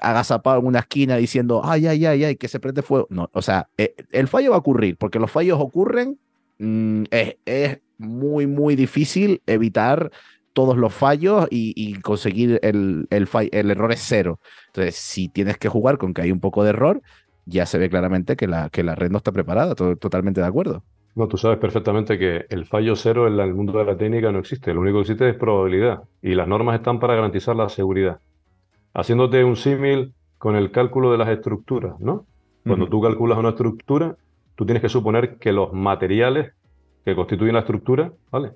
agazapado en una esquina diciendo, ay, ay, ay, ay, que se prende fuego. No, o sea, e, el fallo va a ocurrir, porque los fallos ocurren, mm, es, muy, muy difícil evitar todos los fallos y, conseguir el, el, el error es cero. Entonces, si tienes que jugar con que hay un poco de error, ya se ve claramente que la, que la red no está preparada, totalmente de acuerdo. No, tú sabes perfectamente que el fallo cero en el mundo de la técnica no existe. Lo único que existe es probabilidad. Y las normas están para garantizar la seguridad. Haciéndote un símil con el cálculo de las estructuras, ¿no? Cuando tú calculas una estructura, tú tienes que suponer que los materiales que constituyen la estructura, ¿vale?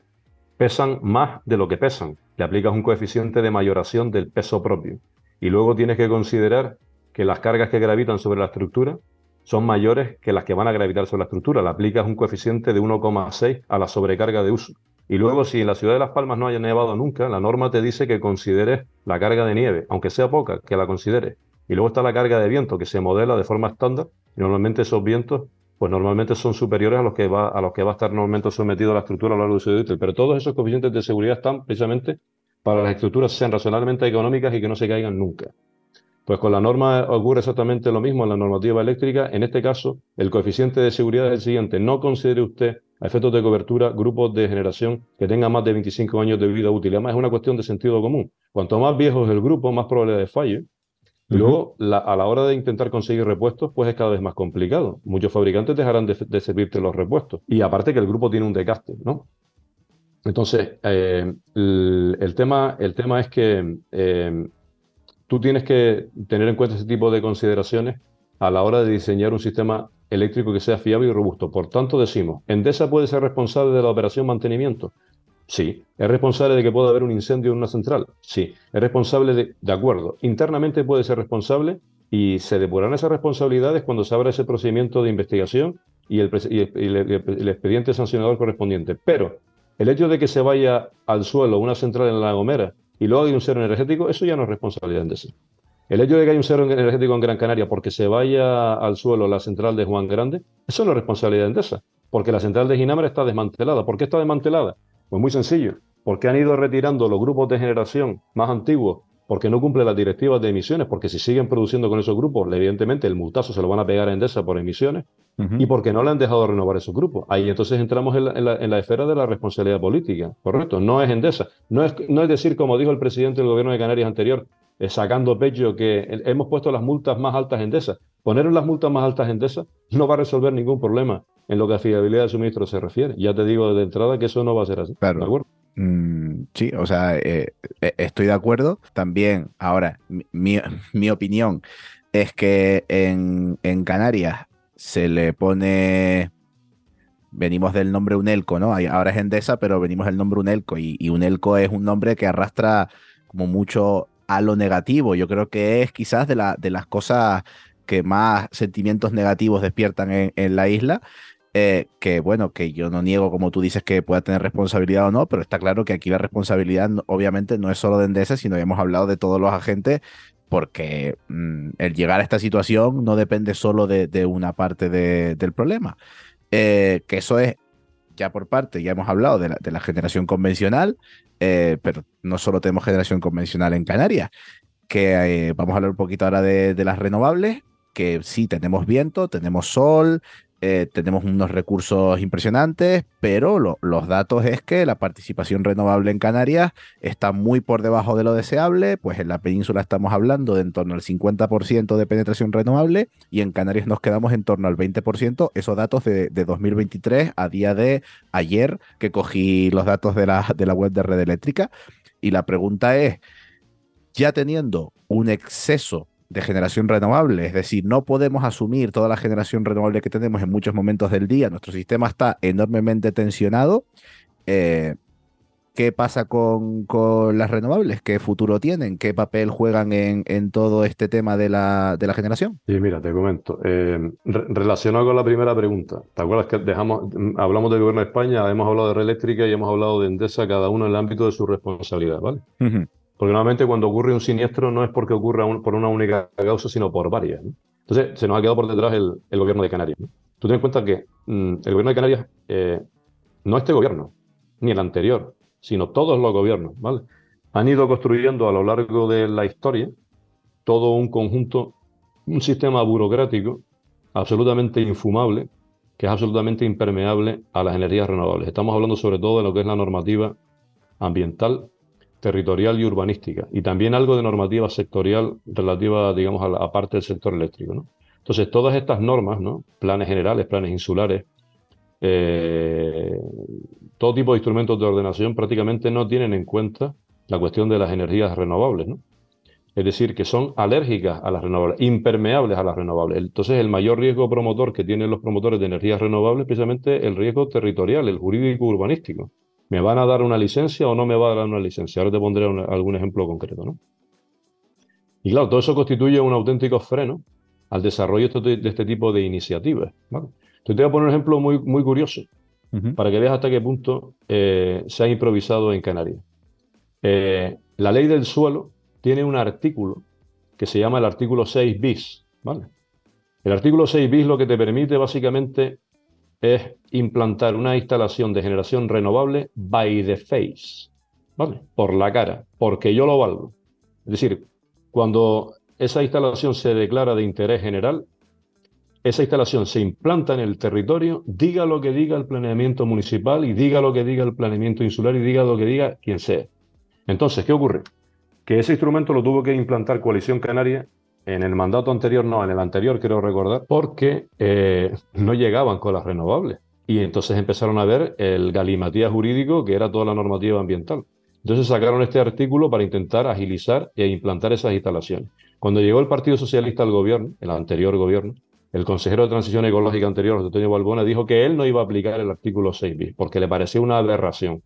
Pesan más de lo que pesan. Le aplicas un coeficiente de mayoración del peso propio. Y luego tienes que considerar que las cargas que gravitan sobre la estructura son mayores que las que van a gravitar sobre la estructura. Le aplicas un coeficiente de 1,6 a la sobrecarga de uso. Y luego, si en la ciudad de Las Palmas no haya nevado nunca, la norma te dice que consideres la carga de nieve, aunque sea poca, que la consideres. Y luego está la carga de viento, que se modela de forma estándar. Y normalmente esos vientos, pues normalmente son superiores a los que va a, los que va a estar normalmente sometido la estructura a lo largo de su vida Pero todos esos coeficientes de seguridad están precisamente para las estructuras sean razonablemente económicas y que no se caigan nunca. Pues con la norma ocurre exactamente lo mismo en la normativa eléctrica. En este caso, el coeficiente de seguridad es el siguiente. No considere usted a efectos de cobertura grupos de generación que tengan más de 25 años de vida útil. Además, es una cuestión de sentido común. Cuanto más viejo es el grupo, más probabilidad de fallo. Y luego, a la hora de intentar conseguir repuestos, pues es cada vez más complicado. Muchos fabricantes dejarán de, servirte los repuestos. Y aparte que el grupo tiene un decaste, ¿no? Entonces, eh, el, tema, el tema es que eh, tú tienes que tener en cuenta ese tipo de consideraciones a la hora de diseñar un sistema eléctrico que sea fiable y robusto. Por tanto, decimos, ¿Endesa puede ser responsable de la operación mantenimiento? Sí. ¿Es responsable de que pueda haber un incendio en una central? Sí. ¿Es responsable de, de acuerdo, internamente puede ser responsable y se depurarán esas responsabilidades cuando se abra ese procedimiento de investigación y el, el expediente sancionador correspondiente. Pero el hecho de que se vaya al suelo una central en La Gomera y luego hay un cero energético, eso ya no es responsabilidad de Endesa. El hecho de que hay un cero energético en Gran Canaria porque se vaya al suelo la central de Juan Grande, eso no es responsabilidad de Endesa, porque la central de Ginebra está desmantelada. ¿Por qué está desmantelada? Pues muy sencillo, porque han ido retirando los grupos de generación más antiguos porque no cumple las directivas de emisiones, porque si siguen produciendo con esos grupos, evidentemente el multazo se lo van a pegar a Endesa por emisiones, y porque no le han dejado renovar esos grupos. Ahí entonces entramos en la, esfera de la responsabilidad política, ¿correcto? No es Endesa. No es, no es decir, como dijo el presidente del gobierno de Canarias anterior, eh, sacando pecho que hemos puesto las multas más altas en Endesa. Poner las multas más altas en Endesa no va a resolver ningún problema en lo que a fiabilidad de suministro se refiere. Ya te digo de entrada que eso no va a ser así. Claro. ¿De acuerdo? Mm, sí, o sea, eh, eh, estoy de acuerdo. También, ahora, mi, opinión es que en, Canarias se le pone venimos del nombre Unelco, ¿no? Ahora es Endesa, pero venimos del nombre Unelco y, Unelco es un nombre que arrastra como mucho a lo negativo. Yo creo que es quizás de, la, de las cosas que más sentimientos negativos despiertan en la isla eh, que bueno, que yo no niego, como tú dices, que pueda tener responsabilidad o no, pero está claro que aquí la responsabilidad obviamente no es solo de Endesa, sino hemos hablado de todos los agentes, porque mm, el llegar a esta situación no depende solo de, una parte del problema. Eh, que eso es, ya por parte, ya hemos hablado de la, generación convencional, eh, pero no solo tenemos generación convencional en Canarias, que vamos a hablar un poquito ahora de las renovables, que sí, tenemos viento, tenemos sol, eh, tenemos unos recursos impresionantes, pero los datos es que la participación renovable en Canarias está muy por debajo de lo deseable, pues en la península estamos hablando de en torno al 50% de penetración renovable y en Canarias nos quedamos en torno al 20%, esos datos de, 2023 a día de ayer que cogí los datos de la, de la web de red eléctrica. Y la pregunta es, ya teniendo un exceso de generación renovable. Es decir, no podemos asumir toda la generación renovable que tenemos en muchos momentos del día. Nuestro sistema está enormemente tensionado. Eh, ¿Qué pasa con, las renovables? ¿Qué futuro tienen? ¿Qué papel juegan en, todo este tema de la, generación? Sí, mira, te comento. Eh, relacionado con la primera pregunta, ¿te acuerdas que dejamos, hablamos del gobierno de España, hemos hablado de red eléctrica y hemos hablado de Endesa, cada uno en el ámbito de su responsabilidad, ¿vale? Porque normalmente cuando ocurre un siniestro no es porque ocurra por una única causa, sino por varias. Entonces, se nos ha quedado por detrás el, gobierno de Canarias. Tú ten en cuenta que mm, el gobierno de Canarias, eh, no este gobierno, ni el anterior, sino todos los gobiernos, ¿vale? Han ido construyendo a lo largo de la historia todo un conjunto, un sistema burocrático absolutamente infumable, que es absolutamente impermeable a las energías renovables. Estamos hablando sobre todo de lo que es la normativa ambiental, territorial y urbanística, y también algo de normativa sectorial relativa, digamos, a la parte del sector eléctrico. ¿no? Entonces, todas estas normas, ¿no? planes generales, planes insulares, eh, todo tipo de instrumentos de ordenación prácticamente no tienen en cuenta la cuestión de las energías renovables, ¿no? Es decir, que son alérgicas a las renovables, impermeables a las renovables. Entonces, el mayor riesgo promotor que tienen los promotores de energías renovables es precisamente el riesgo territorial, el jurídico urbanístico. ¿Me van a dar una licencia o no me va a dar una licencia? Ahora te pondré algún ejemplo concreto, ¿no? Y claro, todo eso constituye un auténtico freno al desarrollo de este tipo de iniciativas. ¿vale? te voy a poner un ejemplo muy, muy curioso para que veas hasta qué punto eh, se ha improvisado en Canarias. Eh, la ley del suelo tiene un artículo que se llama el artículo 6 bis. ¿vale? El artículo 6 bis lo que te permite básicamente es implantar una instalación de generación renovable by the face, ¿vale? Por la cara, porque yo lo valgo. Es decir, cuando esa instalación se declara de interés general, esa instalación se implanta en el territorio, diga lo que diga el planeamiento municipal y diga lo que diga el planeamiento insular y diga lo que diga quien sea. Entonces, ¿qué ocurre? Que ese instrumento lo tuvo que implantar Coalición Canaria en el mandato anterior, no, en el anterior quiero recordar, porque eh, no llegaban con las renovables. Y entonces empezaron a ver el galimatías jurídico que era toda la normativa ambiental. Entonces sacaron este artículo para intentar agilizar e implantar esas instalaciones. Cuando llegó el Partido Socialista al gobierno, el anterior gobierno, el consejero de Transición Ecológica anterior, Antonio Balbona, dijo que él no iba a aplicar el artículo 6 bis porque le parecía una aberración.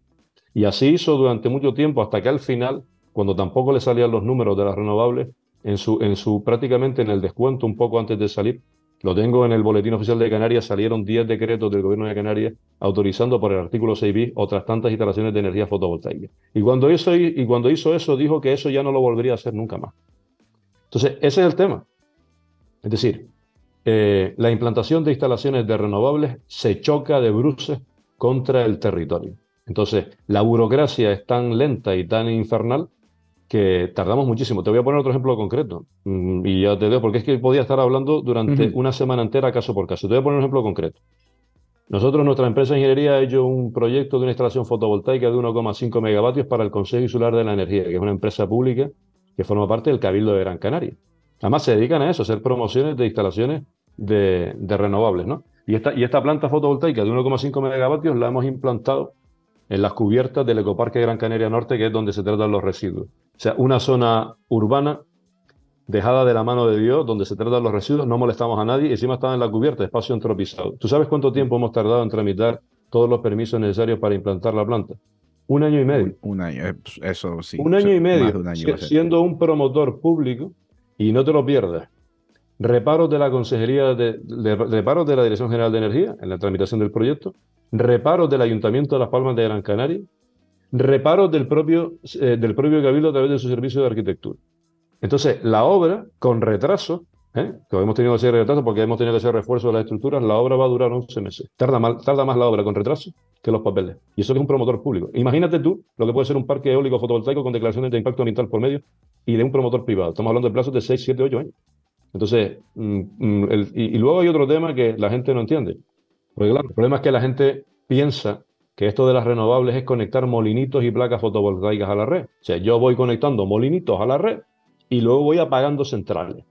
Y así hizo durante mucho tiempo hasta que al final, cuando tampoco le salían los números de las renovables, en su, en su prácticamente en el descuento un poco antes de salir, lo tengo en el boletín oficial de Canarias, salieron 10 decretos del gobierno de Canarias autorizando por el artículo 6 bis otras tantas instalaciones de energía fotovoltaica. Y cuando, hizo, y cuando hizo eso, dijo que eso ya no lo volvería a hacer nunca más. Entonces, ese es el tema. Es decir, eh, la implantación de instalaciones de renovables se choca de bruces contra el territorio. Entonces, la burocracia es tan lenta y tan infernal que tardamos muchísimo. Te voy a poner otro ejemplo concreto mm, y ya te digo, porque es que podía estar hablando durante una semana entera caso por caso. Te voy a poner un ejemplo concreto. Nosotros, nuestra empresa de ingeniería, ha hecho un proyecto de una instalación fotovoltaica de 1,5 megavatios para el Consejo Insular de la Energía, que es una empresa pública que forma parte del Cabildo de Gran Canaria. Además, se dedican a eso, a hacer promociones de instalaciones de, renovables, ¿no? Y esta, y esta planta fotovoltaica de 1,5 megavatios la hemos implantado en las cubiertas del Ecoparque Gran Canaria Norte, que es donde se tratan los residuos. O sea, una zona urbana dejada de la mano de Dios, donde se tratan los residuos, no molestamos a nadie, y encima está en la cubierta, espacio antropizado. ¿Tú sabes cuánto tiempo hemos tardado en tramitar todos los permisos necesarios para implantar la planta? Un año y medio. Un, año, eh, pues, eso sí. Un año y medio, siendo un promotor público, y no te lo pierdas, reparos de la Consejería de, reparos de la Dirección General de Energía en la tramitación del proyecto, reparos del Ayuntamiento de Las Palmas de Gran Canaria, reparos del propio, eh, del propio Cabildo a través de su servicio de arquitectura. Entonces, la obra, con retraso, ¿eh? que hemos tenido que hacer retraso porque hemos tenido que hacer refuerzo de las estructuras, la obra va a durar 11 meses. Tarda, tarda más la obra con retraso que los papeles. Y eso es un promotor público. Imagínate tú lo que puede ser un parque eólico fotovoltaico con declaraciones de impacto ambiental por medio y de un promotor privado. Estamos hablando de plazos de 6, 7, 8 años. Entonces, mm, mm, y, luego hay otro tema que la gente no entiende. Porque claro, el problema es que la gente piensa que esto de las renovables es conectar molinitos y placas fotovoltaicas a la red. O sea, yo voy conectando molinitos a la red y luego voy apagando centrales.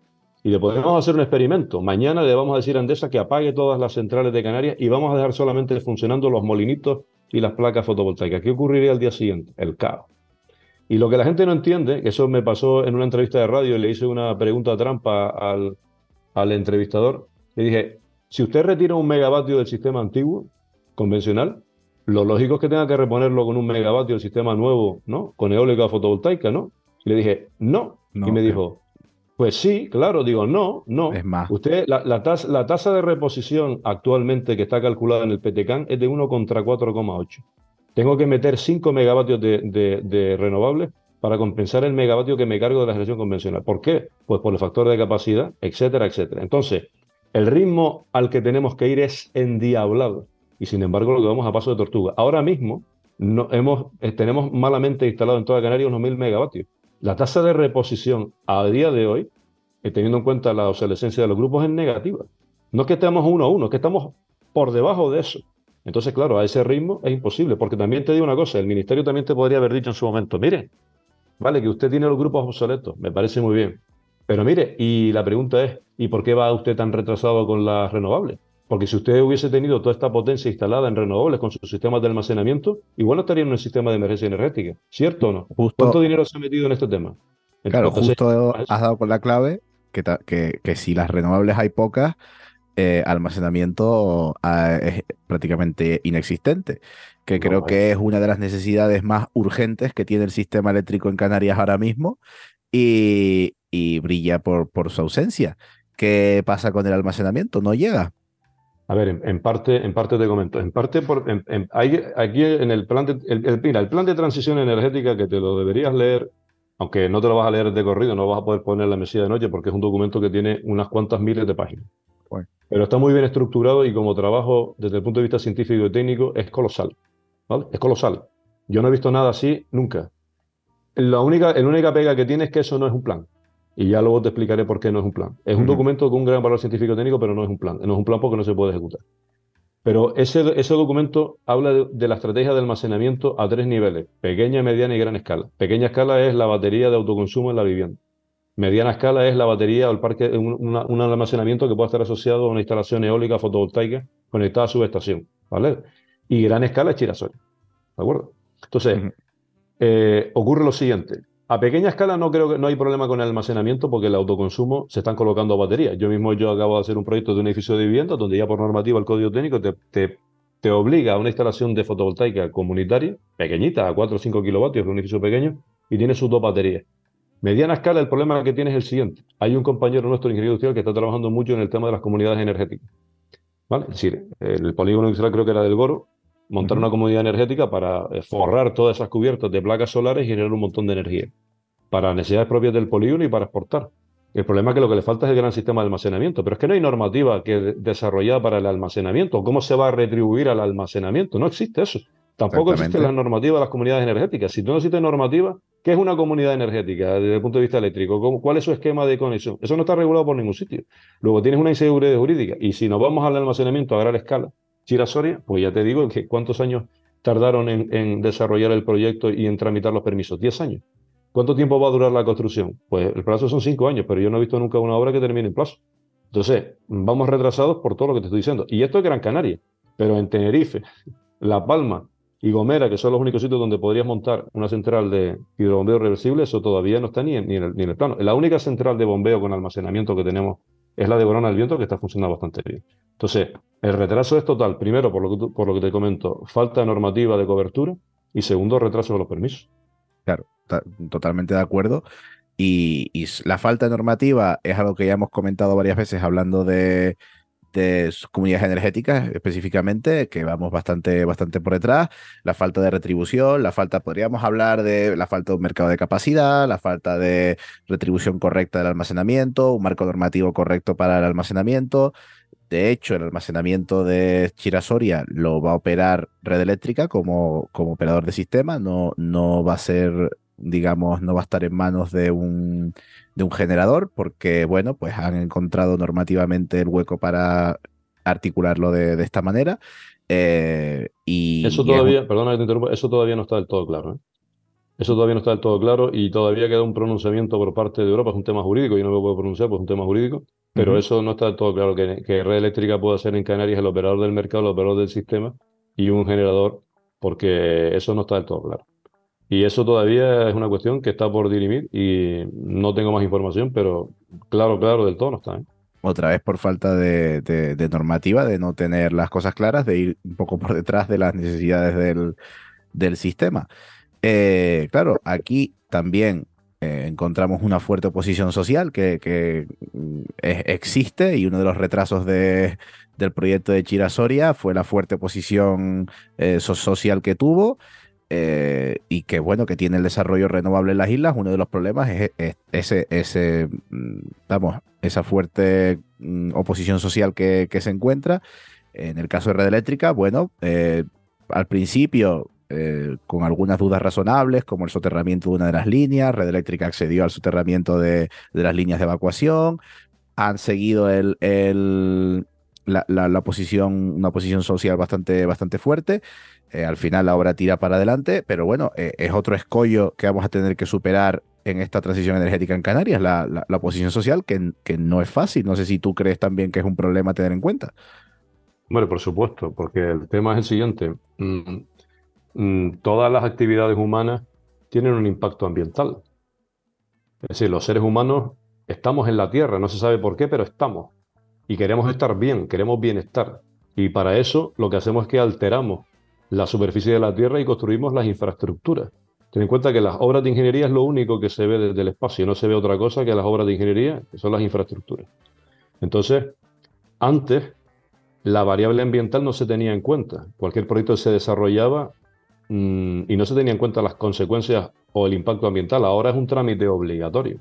Y le podemos hacer un experimento. Mañana le vamos a decir a Endesa que apague todas las centrales de Canarias y vamos a dejar solamente funcionando los molinitos y las placas fotovoltaicas. ¿Qué ocurriría al día siguiente? El caos. Y lo que la gente no entiende, que eso me pasó en una entrevista de radio, le hice una pregunta trampa al, al entrevistador, le dije, si usted retira un megavatio del sistema antiguo, convencional, lo lógico es que tenga que reponerlo con un megavatio del sistema nuevo, ¿no? Con eólica fotovoltaica, ¿no? Y le dije, no. y me dijo, pues sí, claro, digo, no, no. Es más. Usted, la, la, tasa, la tasa de reposición actualmente que está calculada en el PTCAN es de 1 contra 4,8. Tengo que meter 5 megavatios de, renovables para compensar el megavatio que me cargo de la generación convencional. ¿Por qué? Pues por el factor de capacidad, etcétera, etcétera. Entonces, el ritmo al que tenemos que ir es endiablado y sin embargo lo que vamos a paso de tortuga. Ahora mismo eh, tenemos malamente instalado en toda Canarias unos mil megavatios. La tasa de reposición a día de hoy, eh, teniendo en cuenta la obsolescencia de los grupos, es negativa. No es que estemos uno a uno, es que estamos por debajo de eso. Entonces, claro, a ese ritmo es imposible, porque también te digo una cosa, el ministerio también te podría haber dicho en su momento, mire, vale, que usted tiene los grupos obsoletos, me parece muy bien, pero mire, y la pregunta es, ¿y por qué va usted tan retrasado con las renovables? Porque si usted hubiese tenido toda esta potencia instalada en renovables con sus sistemas de almacenamiento, igual no estaría en un sistema de emergencia energética, ¿cierto o no? ¿Cuánto dinero se ha metido en este tema? claro, justo has dado con la clave que, que, que si las renovables hay pocas, eh, almacenamiento ah, es prácticamente inexistente, que creo que es una de las necesidades más urgentes que tiene el sistema eléctrico en Canarias ahora mismo y, y brilla por, por su ausencia. ¿Qué pasa con el almacenamiento? ¿No llega? A ver, en, parte, en parte te comento. En parte, por, hay, aquí en el plan, de, el, el, plan de transición energética que te lo deberías leer, aunque no te lo vas a leer de corrido, no vas a poder poner la mesilla de noche porque es un documento que tiene unas cuantas miles de páginas. Pero está muy bien estructurado y como trabajo desde el punto de vista científico y técnico es colosal. ¿vale? Es colosal. Yo no he visto nada así nunca. La única, la única pega que tiene es que eso no es un plan. Y ya luego te explicaré por qué no es un plan. Es un documento con un gran valor científico técnico, pero no es un plan. No es un plan porque no se puede ejecutar. Pero ese, ese documento habla de, la estrategia de almacenamiento a tres niveles, pequeña, mediana y gran escala. Pequeña escala es la batería de autoconsumo en la vivienda. Mediana escala es la batería o el parque, un, un almacenamiento que pueda estar asociado a una instalación eólica fotovoltaica conectada a su estación. ¿vale? Y gran escala es Chirasol. ¿De acuerdo? Entonces, eh, ocurre lo siguiente. A pequeña escala no creo que no hay problema con el almacenamiento porque el autoconsumo se están colocando baterías. Yo mismo yo acabo de hacer un proyecto de un edificio de vivienda donde ya por normativa el código técnico te, te, obliga a una instalación de fotovoltaica comunitaria, pequeñita, a 4 o 5 kilovatios de un edificio pequeño, y tiene sus dos baterías. Mediana escala, el problema que tiene es el siguiente. Hay un compañero nuestro, ingeniero industrial, que está trabajando mucho en el tema de las comunidades energéticas. ¿Vale? Es decir, el polígono industrial creo que era del Goro, montar una comunidad energética para eh, forrar todas esas cubiertas de placas solares y generar un montón de energía para necesidades propias del polígono y para exportar. El problema es que lo que le falta es el gran sistema de almacenamiento, pero es que no hay normativa que desarrollada para el almacenamiento. ¿Cómo se va a retribuir al almacenamiento? No existe eso. Tampoco existe la normativa de las comunidades energéticas. Si tú no existe normativa, ¿qué es una comunidad energética desde el punto de vista eléctrico? ¿Cuál es su esquema de conexión? Eso no está regulado por ningún sitio. Luego tienes una inseguridad jurídica. Y si nos vamos al almacenamiento a gran escala, Chirasoria, pues ya te digo que cuántos años tardaron en, desarrollar el proyecto y en tramitar los permisos. Diez años. ¿Cuánto tiempo va a durar la construcción? Pues el plazo son cinco años, pero yo no he visto nunca una obra que termine en plazo. Entonces, vamos retrasados por todo lo que te estoy diciendo. Y esto es Gran Canaria, pero en Tenerife, La Palma y Gomera, que son los únicos sitios donde podrías montar una central de hidrobombeo reversible, eso todavía no está ni en, el, ni en el plano. La única central de bombeo con almacenamiento que tenemos es la de Borona del Viento, que está funcionando bastante bien. Entonces, el retraso es total. Primero, por lo que, por lo que te comento, falta normativa de cobertura y segundo, retraso de los permisos. Claro, totalmente de acuerdo. Y, la falta de normativa es algo que ya hemos comentado varias veces hablando de, de comunidades energéticas específicamente, que vamos bastante, bastante por detrás, la falta de retribución, la falta, podríamos hablar de la falta de un mercado de capacidad, la falta de retribución correcta del almacenamiento, un marco normativo correcto para el almacenamiento. De hecho, el almacenamiento de Chirasoria lo va a operar Red Eléctrica como, como operador de sistema, no, no va a ser digamos, no va a estar en manos de un, de un generador, porque, bueno, pues han encontrado normativamente el hueco para articularlo de, esta manera. Eh, y eso todavía, perdona que te interrumpa, eso todavía no está del todo claro. ¿eh? Eso todavía no está del todo claro y todavía queda un pronunciamiento por parte de Europa, es un tema jurídico, yo no me puedo pronunciar, pues es un tema jurídico, pero eso no está del todo claro, que, que Red Eléctrica pueda ser en Canarias el operador del mercado, el operador del sistema y un generador, porque eso no está del todo claro. Y eso todavía es una cuestión que está por dirimir y no tengo más información, pero claro, claro, del todo no está. ¿eh? Otra vez por falta de, normativa, de no tener las cosas claras, de ir un poco por detrás de las necesidades del, sistema. Eh, claro, aquí también eh, encontramos una fuerte oposición social que, mm, existe y uno de los retrasos de, del proyecto de Chirasoria fue la fuerte oposición social que tuvo. Y que bueno, que tiene el desarrollo renovable en las islas, uno de los problemas es, ese, ese, mm, vamos, esa fuerte mm, oposición social que, se encuentra. En el caso de Red Eléctrica, bueno, al principio eh, con algunas dudas razonables, como el soterramiento de una de las líneas. Red Eléctrica accedió al soterramiento de, las líneas de evacuación. Han seguido el, la, posición, una posición social bastante, bastante fuerte. Eh, al final la obra tira para adelante, pero bueno, eh, es otro escollo que vamos a tener que superar en esta transición energética en Canarias, la, la, posición social, que, que, no es fácil. No sé si tú crees también que es un problema a tener en cuenta. Bueno, por supuesto, porque el tema es el siguiente. Mm, Mm, todas las actividades humanas tienen un impacto ambiental. Es decir, los seres humanos estamos en la Tierra, no se sabe por qué, pero estamos. Y queremos estar bien, queremos bienestar. Y para eso lo que hacemos es que alteramos la superficie de la Tierra y construimos las infraestructuras. Ten en cuenta que las obras de ingeniería es lo único que se ve desde el espacio, no se ve otra cosa que las obras de ingeniería, que son las infraestructuras. Entonces, antes la variable ambiental no se tenía en cuenta. Cualquier proyecto se desarrollaba Mm, y no se tenían en cuenta las consecuencias o el impacto ambiental. Ahora es un trámite obligatorio.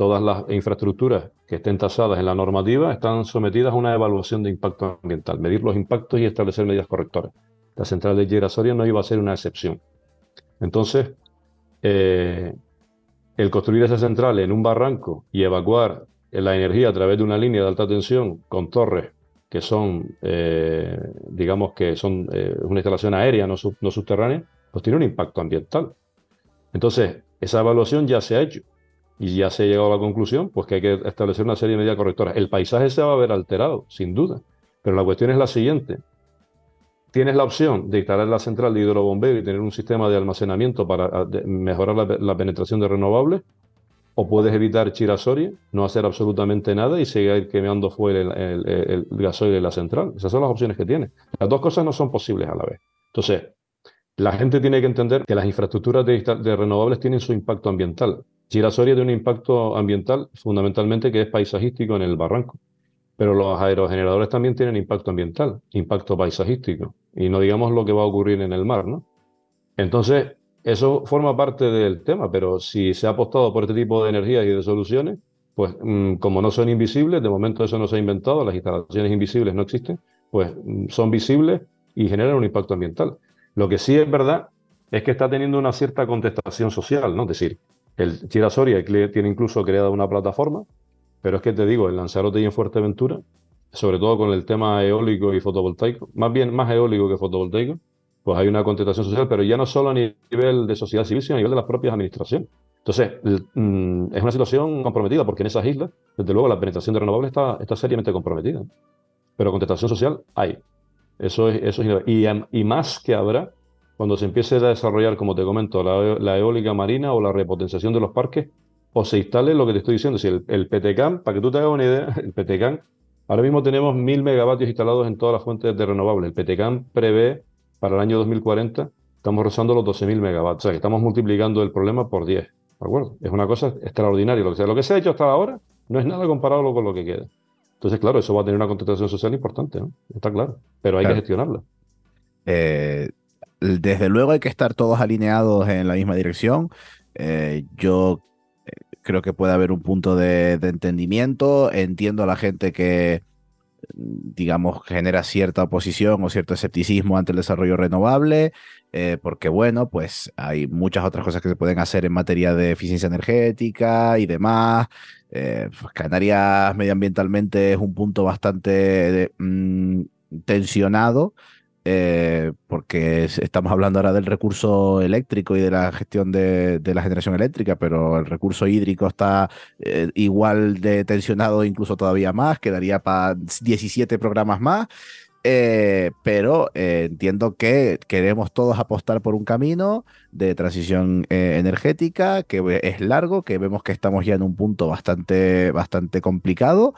Todas las infraestructuras que estén tasadas en la normativa están sometidas a una evaluación de impacto ambiental, medir los impactos y establecer medidas correctoras. La central de Girasoria no iba a ser una excepción. Entonces, eh, el construir esa central en un barranco y evacuar la energía a través de una línea de alta tensión con torres que son, eh, digamos que son eh, una instalación aérea, no, subterránea, pues tiene un impacto ambiental. Entonces, esa evaluación ya se ha hecho y ya se ha llegado a la conclusión, pues que hay que establecer una serie de medidas correctoras. El paisaje se va a ver alterado, sin duda, pero la cuestión es la siguiente. Tienes la opción de instalar la central de hidrobombeo y tener un sistema de almacenamiento para mejorar la, penetración de renovables, o puedes evitar Chirasoria, no hacer absolutamente nada y seguir quemando fuera el, el, gasoil de la central. Esas son las opciones que tiene. Las dos cosas no son posibles a la vez. Entonces, la gente tiene que entender que las infraestructuras de, renovables tienen su impacto ambiental. Chirasoria tiene un impacto ambiental fundamentalmente que es paisajístico en el barranco. Pero los aerogeneradores también tienen impacto ambiental, impacto paisajístico. Y no digamos lo que va a ocurrir en el mar, ¿no? Entonces, eso forma parte del tema, pero si se ha apostado por este tipo de energías y de soluciones, pues mm, como no son invisibles, de momento eso no se ha inventado, las instalaciones invisibles no existen, pues mm, son visibles y generan un impacto ambiental. Lo que sí es verdad es que está teniendo una cierta contestación social, ¿no? Es decir, el Chirasoria tiene incluso creada una plataforma, pero es que te digo, en Lanzarote y en Fuerteventura, sobre todo con el tema eólico y fotovoltaico, más bien más eólico que fotovoltaico, pues hay una contestación social, pero ya no solo a nivel de sociedad civil, sino a nivel de las propias administraciones. Entonces, mm, es una situación comprometida, porque en esas islas, desde luego, la penetración de renovables está, está seriamente comprometida. Pero contestación social hay. Eso es, eso es y, y más que habrá cuando se empiece a desarrollar, como te comento, la, eólica marina o la repotenciación de los parques, o se instale lo que te estoy diciendo. Si el, el PTCAM, para que tú te hagas una idea, el PTCAM, ahora mismo tenemos mil megavatios instalados en todas las fuentes de renovables. El PTCAM prevé para el año 2040 estamos rozando los 12.000 megawatts. O sea, que estamos multiplicando el problema por 10. ¿De acuerdo? Es una cosa extraordinaria. Lo que, sea. lo que se ha hecho hasta ahora no es nada comparado con lo que queda. Entonces, claro, eso va a tener una contestación social importante, ¿no? Está claro. Pero hay que gestionarla. Eh, desde luego hay que estar todos alineados en la misma dirección. Eh, yo eh, creo que puede haber un punto de, de, entendimiento. Entiendo a la gente que digamos, genera cierta oposición o cierto escepticismo ante el desarrollo renovable, eh, porque bueno, pues hay muchas otras cosas que se pueden hacer en materia de eficiencia energética y demás. Eh, pues Canarias medioambientalmente es un punto bastante mm, tensionado eh, porque estamos hablando ahora del recurso eléctrico y de la gestión de, la generación eléctrica, pero el recurso hídrico está eh, igual de tensionado, incluso todavía más, quedaría para 17 programas más. Eh, pero eh, entiendo que queremos todos apostar por un camino de transición eh, energética que es largo, que vemos que estamos ya en un punto bastante, bastante complicado.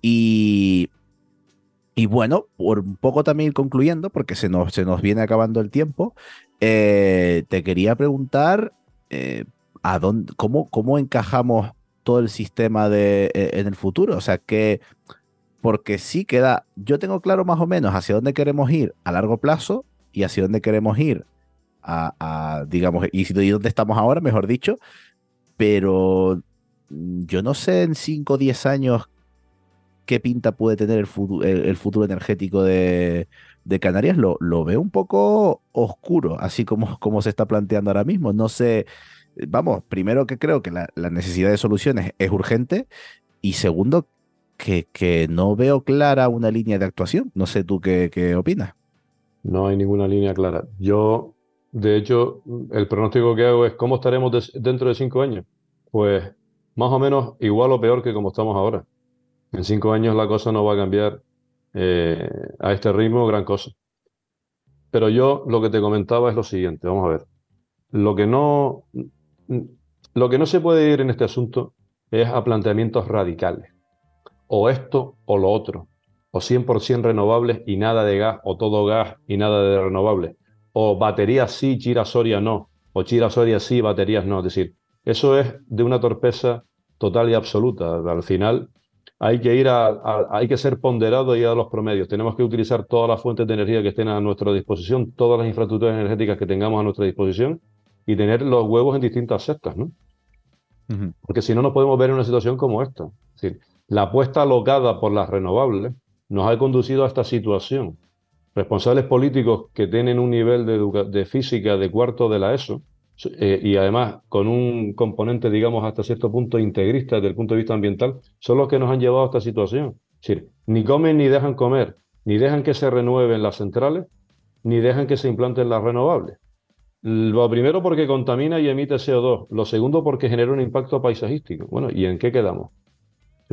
Y, y bueno, por un poco también concluyendo, porque se nos, se nos viene acabando el tiempo, te quería preguntar a dónde, cómo, cómo encajamos todo el sistema de, en el futuro, o sea, que porque sí queda, yo tengo claro más o menos hacia dónde queremos ir a largo plazo y hacia dónde queremos ir a, digamos, y, dónde estamos ahora, mejor dicho, pero yo no sé en 5 o 10 años qué pinta puede tener el futuro, el, futuro energético de, Canarias, lo, veo un poco oscuro, así como, como se está planteando ahora mismo. No sé, vamos, primero que creo que la necesidad de soluciones es urgente y segundo que, no veo clara una línea de actuación. No sé tú qué, opinas. No hay ninguna línea clara. Yo, de hecho, el pronóstico que hago es cómo estaremos dentro de cinco años. Pues más o menos igual o peor que como estamos ahora. En cinco años la cosa no va a cambiar eh, a este ritmo gran cosa. Pero yo lo que te comentaba es lo siguiente, vamos a ver. Lo que no, lo que no se puede ir en este asunto es a planteamientos radicales o esto o lo otro, o 100% renovables y nada de gas, o todo gas y nada de renovables, o baterías sí, girasoria no, o girasoria sí, baterías no. Es decir, eso es de una torpeza total y absoluta. Al final hay que ir a, hay que ser ponderado y ir a los promedios. Tenemos que utilizar todas las fuentes de energía que estén a nuestra disposición, todas las infraestructuras energéticas que tengamos a nuestra disposición y tener los huevos en distintas cestas, ¿no? Porque si no, nos podemos ver en una situación como esta. Es decir, la apuesta alocada por las renovables nos ha conducido a esta situación. Responsables políticos que tienen un nivel de, física de cuarto de la ESO eh, y además con un componente, digamos, hasta cierto punto integrista desde el punto de vista ambiental, son los que nos han llevado a esta situación. Es decir, ni comen ni dejan comer, ni dejan que se renueven las centrales, ni dejan que se implanten las renovables. Lo primero porque contamina y emite CO2. Lo segundo porque genera un impacto paisajístico. Bueno, ¿y en qué quedamos?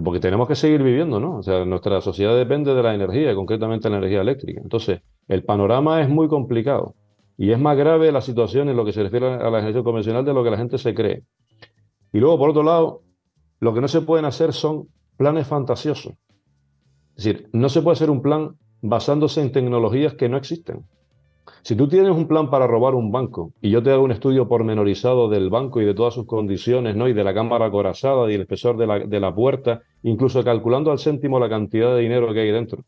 Porque tenemos que seguir viviendo, ¿no? O sea, nuestra sociedad depende de la energía, concretamente la energía eléctrica. Entonces, el panorama es muy complicado y es más grave la situación en lo que se refiere a la energía convencional de lo que la gente se cree. Y luego, por otro lado, lo que no se pueden hacer son planes fantasiosos. Es decir, no se puede hacer un plan basándose en tecnologías que no existen. Si tú tienes un plan para robar un banco y yo te hago un estudio pormenorizado del banco y de todas sus condiciones, ¿no? Y de la cámara acorazada y el espesor de la, de la puerta, incluso calculando al céntimo la cantidad de dinero que hay dentro.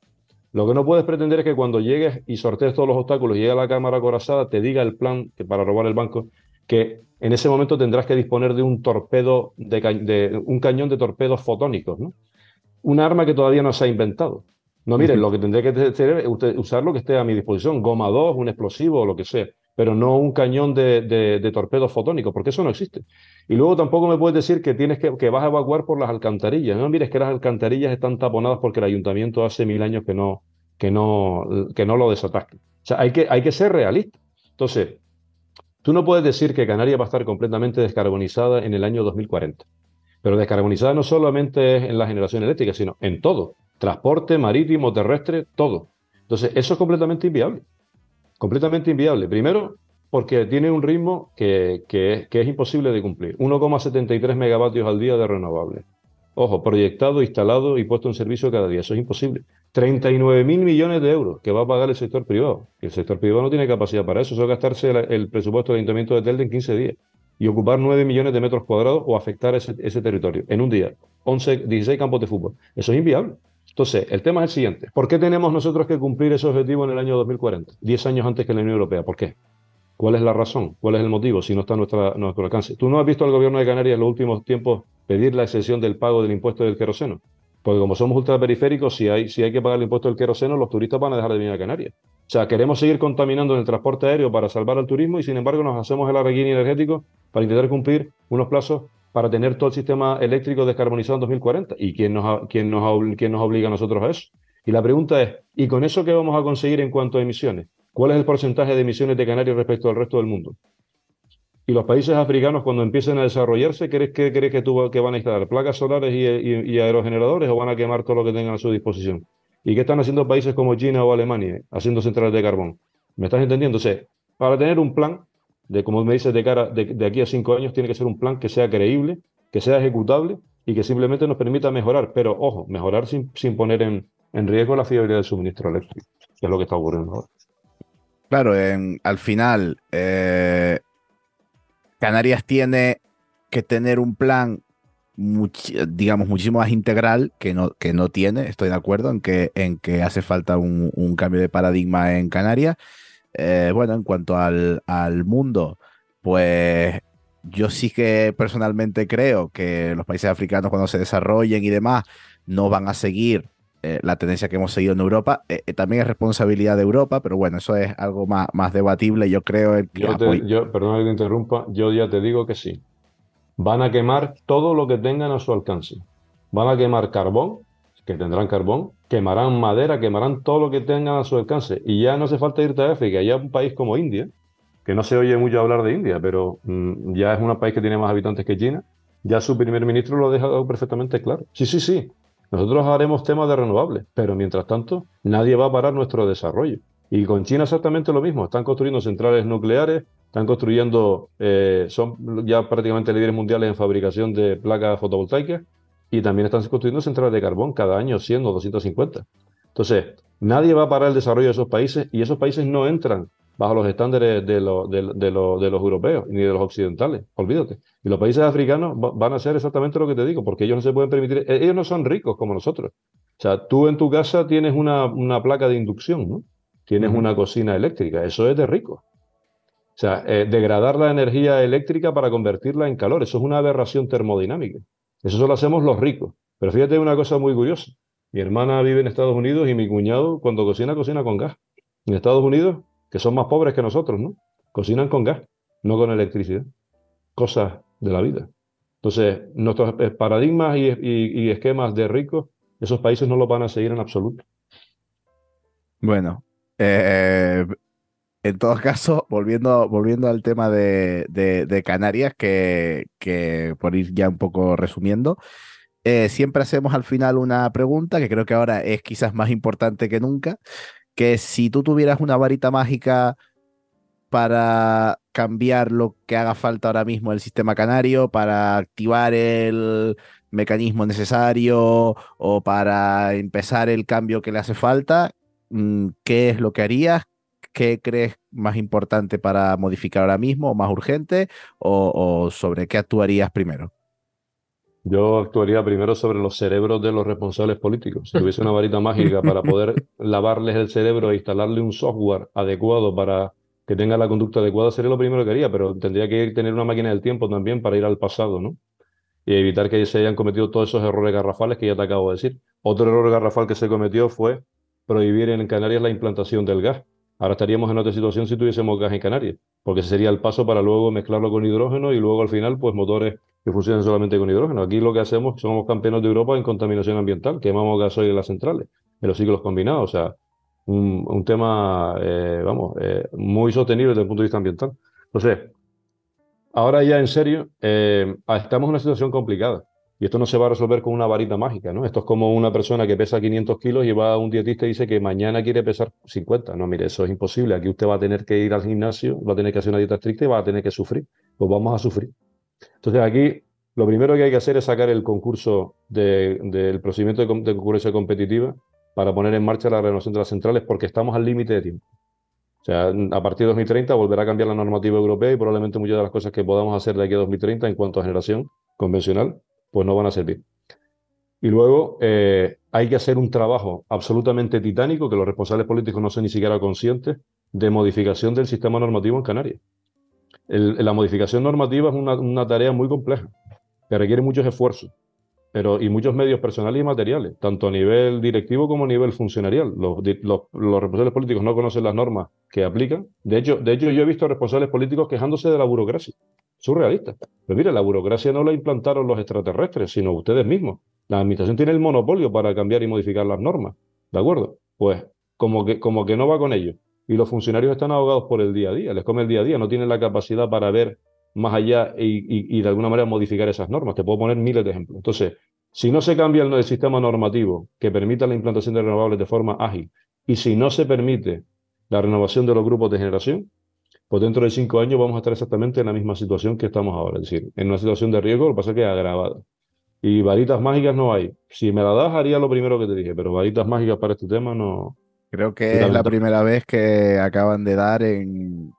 Lo que no puedes pretender es que cuando llegues y sortees todos los obstáculos y llegue a la cámara acorazada, te diga el plan para robar el banco, que en ese momento tendrás que disponer de un torpedo, de, de un cañón de torpedos fotónicos, ¿no? Un arma que todavía no se ha inventado. No, miren, lo que tendría que hacer es usar lo que esté a mi disposición, goma 2, un explosivo o lo que sea, pero no un cañón de, de, torpedos fotónicos, porque eso no existe. Y luego tampoco me puedes decir que tienes que, que vas a evacuar por las alcantarillas. No, mires que las alcantarillas están taponadas porque el ayuntamiento hace mil años que no, que no, que no lo desatasca. O sea, hay que, hay que ser realista. Entonces, tú no puedes decir que Canarias va a estar completamente descarbonizada en el año 2040. Pero descarbonizada no solamente es en la generación eléctrica, sino en todo transporte marítimo, terrestre, todo. Entonces, eso es completamente inviable. Completamente inviable. Primero, porque tiene un ritmo que, es, imposible de cumplir. 1,73 megavatios al día de renovables. Ojo, proyectado, instalado y puesto en servicio cada día. Eso es imposible. 39 mil millones de euros que va a pagar el sector privado. El sector privado no tiene capacidad para eso. Eso es gastarse el, presupuesto del Ayuntamiento de Telde en 15 días y ocupar 9 millones de metros cuadrados o afectar ese, ese territorio en un día. 11, 16 campos de fútbol. Eso es inviable. Entonces, el tema es el siguiente. ¿Por qué tenemos nosotros que cumplir ese objetivo en el año 2040? Diez años antes que la Unión Europea. ¿Por qué? ¿Cuál es la razón? ¿Cuál es el motivo si no está a nuestro alcance? ¿Tú no has visto al gobierno de Canarias en los últimos tiempos pedir la exención del pago del impuesto del queroseno? Porque como somos ultraperiféricos, si hay, si hay que pagar el impuesto del queroseno, los turistas van a dejar de venir a Canarias. O sea, queremos seguir contaminando en el transporte aéreo para salvar al turismo y sin embargo nos hacemos el arreguín energético para intentar cumplir unos plazos para tener todo el sistema eléctrico descarbonizado en 2040. ¿Y quién nos, quién nos, quién nos obliga a nosotros a eso? Y la pregunta es, ¿y con eso qué vamos a conseguir en cuanto a emisiones? ¿Cuál es el porcentaje de emisiones de Canarias respecto al resto del mundo? Y los países africanos, cuando empiecen a desarrollarse, ¿crees que, crees que, tú, que van a instalar placas solares y, aerogeneradores o van a quemar todo lo que tengan a su disposición? ¿Y qué están haciendo países como China o Alemania haciendo centrales de carbón? ¿Me estás entendiendo? O para tener un plan, de como me dices, de cara de, aquí a cinco años, tiene que ser un plan que sea creíble, que sea ejecutable y que simplemente nos permita mejorar. Pero, ojo, mejorar sin, sin poner en, en riesgo la fiabilidad del suministro eléctrico, que es lo que está ocurriendo ahora. Claro, al final, eh, Canarias tiene que tener un plan, digamos, muchísimo más integral que no, que no tiene, estoy de acuerdo en que, en que hace falta un, cambio de paradigma en Canarias. Eh, bueno, en cuanto al, al mundo, pues yo sí que personalmente creo que los países africanos cuando se desarrollen y demás no van a seguir eh, la tendencia que hemos seguido en Europa. Eh, eh, también es responsabilidad de Europa, pero bueno, eso es algo más, más debatible. Yo creo. En yo, te, yo perdona que te interrumpa, yo ya te digo que sí. Van a quemar todo lo que tengan a su alcance. Van a quemar carbón, que tendrán carbón, quemarán madera, quemarán todo lo que tengan a su alcance. Y ya no hace falta irte a África, ya un país como India, que no se oye mucho hablar de India, pero mm, ya es un país que tiene más habitantes que China, ya su primer ministro lo ha dejado perfectamente claro. Sí, sí, sí, nosotros haremos temas de renovables, pero mientras tanto nadie va a parar nuestro desarrollo. Y con China exactamente lo mismo. Están construyendo centrales nucleares, están construyendo, eh, son ya prácticamente líderes mundiales en fabricación de placas fotovoltaicas y también están construyendo centrales de carbón cada año 100 o 250. Entonces, nadie va a parar el desarrollo de esos países y esos países no entran bajo los estándares de, de, los europeos ni de los occidentales, olvídate. Y los países africanos van a hacer exactamente lo que te digo, porque ellos no se pueden permitir, e, ellos no son ricos como nosotros. O sea, tú en tu casa tienes una, una placa de inducción, ¿no? Tienes una cocina eléctrica, eso es de rico. O sea, eh, degradar la energía eléctrica para convertirla en calor, eso es una aberración termodinámica. Eso solo hacemos los ricos. Pero fíjate una cosa muy curiosa. Mi hermana vive en Estados Unidos y mi cuñado cuando cocina, cocina con gas. En Estados Unidos que son más pobres que nosotros, ¿no? Cocinan con gas, no con electricidad. Cosas de la vida. Entonces, nuestros eh, paradigmas y, esquemas de ricos, esos países no los van a seguir en absoluto. Bueno, eh, en todo caso, volviendo, volviendo al tema de, Canarias, que, que, por ir ya un poco resumiendo, eh, siempre hacemos al final una pregunta que creo que ahora es quizás más importante que nunca, que si tú tuvieras una varita mágica para cambiar lo que haga falta ahora mismo el sistema canario, para activar el mecanismo necesario o para empezar el cambio que le hace falta, mm, ¿qué es lo que harías? ¿Qué crees más importante para modificar ahora mismo o más urgente? ¿O, o sobre qué actuarías primero? Yo actuaría primero sobre los cerebros de los responsables políticos. Si tuviese una varita mágica para poder lavarles el cerebro e instalarle un software adecuado para que tenga la conducta adecuada, sería lo primero que haría, pero tendría que tener una máquina del tiempo también para ir al pasado, ¿no? Y evitar que se hayan cometido todos esos errores garrafales que ya te acabo de decir. Otro error garrafal que se cometió fue prohibir en Canarias la implantación del gas. Ahora estaríamos en otra situación si tuviésemos gas en Canarias, porque ese sería el paso para luego mezclarlo con hidrógeno y luego al final, pues motores que funcionan solamente con hidrógeno. Aquí lo que hacemos, somos campeones de Europa en contaminación ambiental, quemamos gasoil en las centrales, en los ciclos combinados, o sea, un, tema, eh, vamos, eh, muy sostenible desde el punto de vista ambiental. Entonces, ahora ya en serio, eh, estamos en una situación complicada. Y esto no se va a resolver con una varita mágica, ¿no? Esto es como una persona que pesa 500 kilos y va a un dietista y dice que mañana quiere pesar 50. No, mire, eso es imposible. Aquí usted va a tener que ir al gimnasio, va a tener que hacer una dieta estricta y va a tener que sufrir. Pues vamos a sufrir. Entonces aquí lo primero que hay que hacer es sacar el concurso del procedimiento de, de, concurrencia competitiva para poner en marcha la renovación de las centrales porque estamos al límite de tiempo. O sea, a partir de 2030 volverá a cambiar la normativa europea y probablemente muchas de las cosas que podamos hacer de aquí a 2030 en cuanto a generación convencional, pues no van a servir. Y luego eh, hay que hacer un trabajo absolutamente titánico que los responsables políticos no son ni siquiera conscientes de modificación del sistema normativo en Canarias la modificación normativa es una, tarea muy compleja, que requiere muchos esfuerzos pero, y muchos medios personales y materiales, tanto a nivel directivo como a nivel funcionarial. Los, responsables políticos no conocen las normas que aplican. De hecho, de hecho, yo he visto responsables políticos quejándose de la burocracia. Surrealista. Pero mire, la burocracia no la implantaron los extraterrestres, sino ustedes mismos. La administración tiene el monopolio para cambiar y modificar las normas. ¿De acuerdo? Pues como que, como que no va con ello y los funcionarios están ahogados por el día a día, les come el día a día, no tienen la capacidad para ver más allá y, de alguna manera modificar esas normas. Te puedo poner miles de ejemplos. Entonces, Si no se cambia el, sistema normativo que permita la implantación de renovables de forma ágil y si no se permite la renovación de los grupos de generación, pues dentro de cinco años vamos a estar exactamente en la misma situación que estamos ahora. Es decir, en una situación de riesgo, lo que pasa es que es agravada. Y varitas mágicas no hay. Si me la das, haría lo primero que te dije, pero varitas mágicas para este tema no. Creo que es la primera vez que acaban de dar en,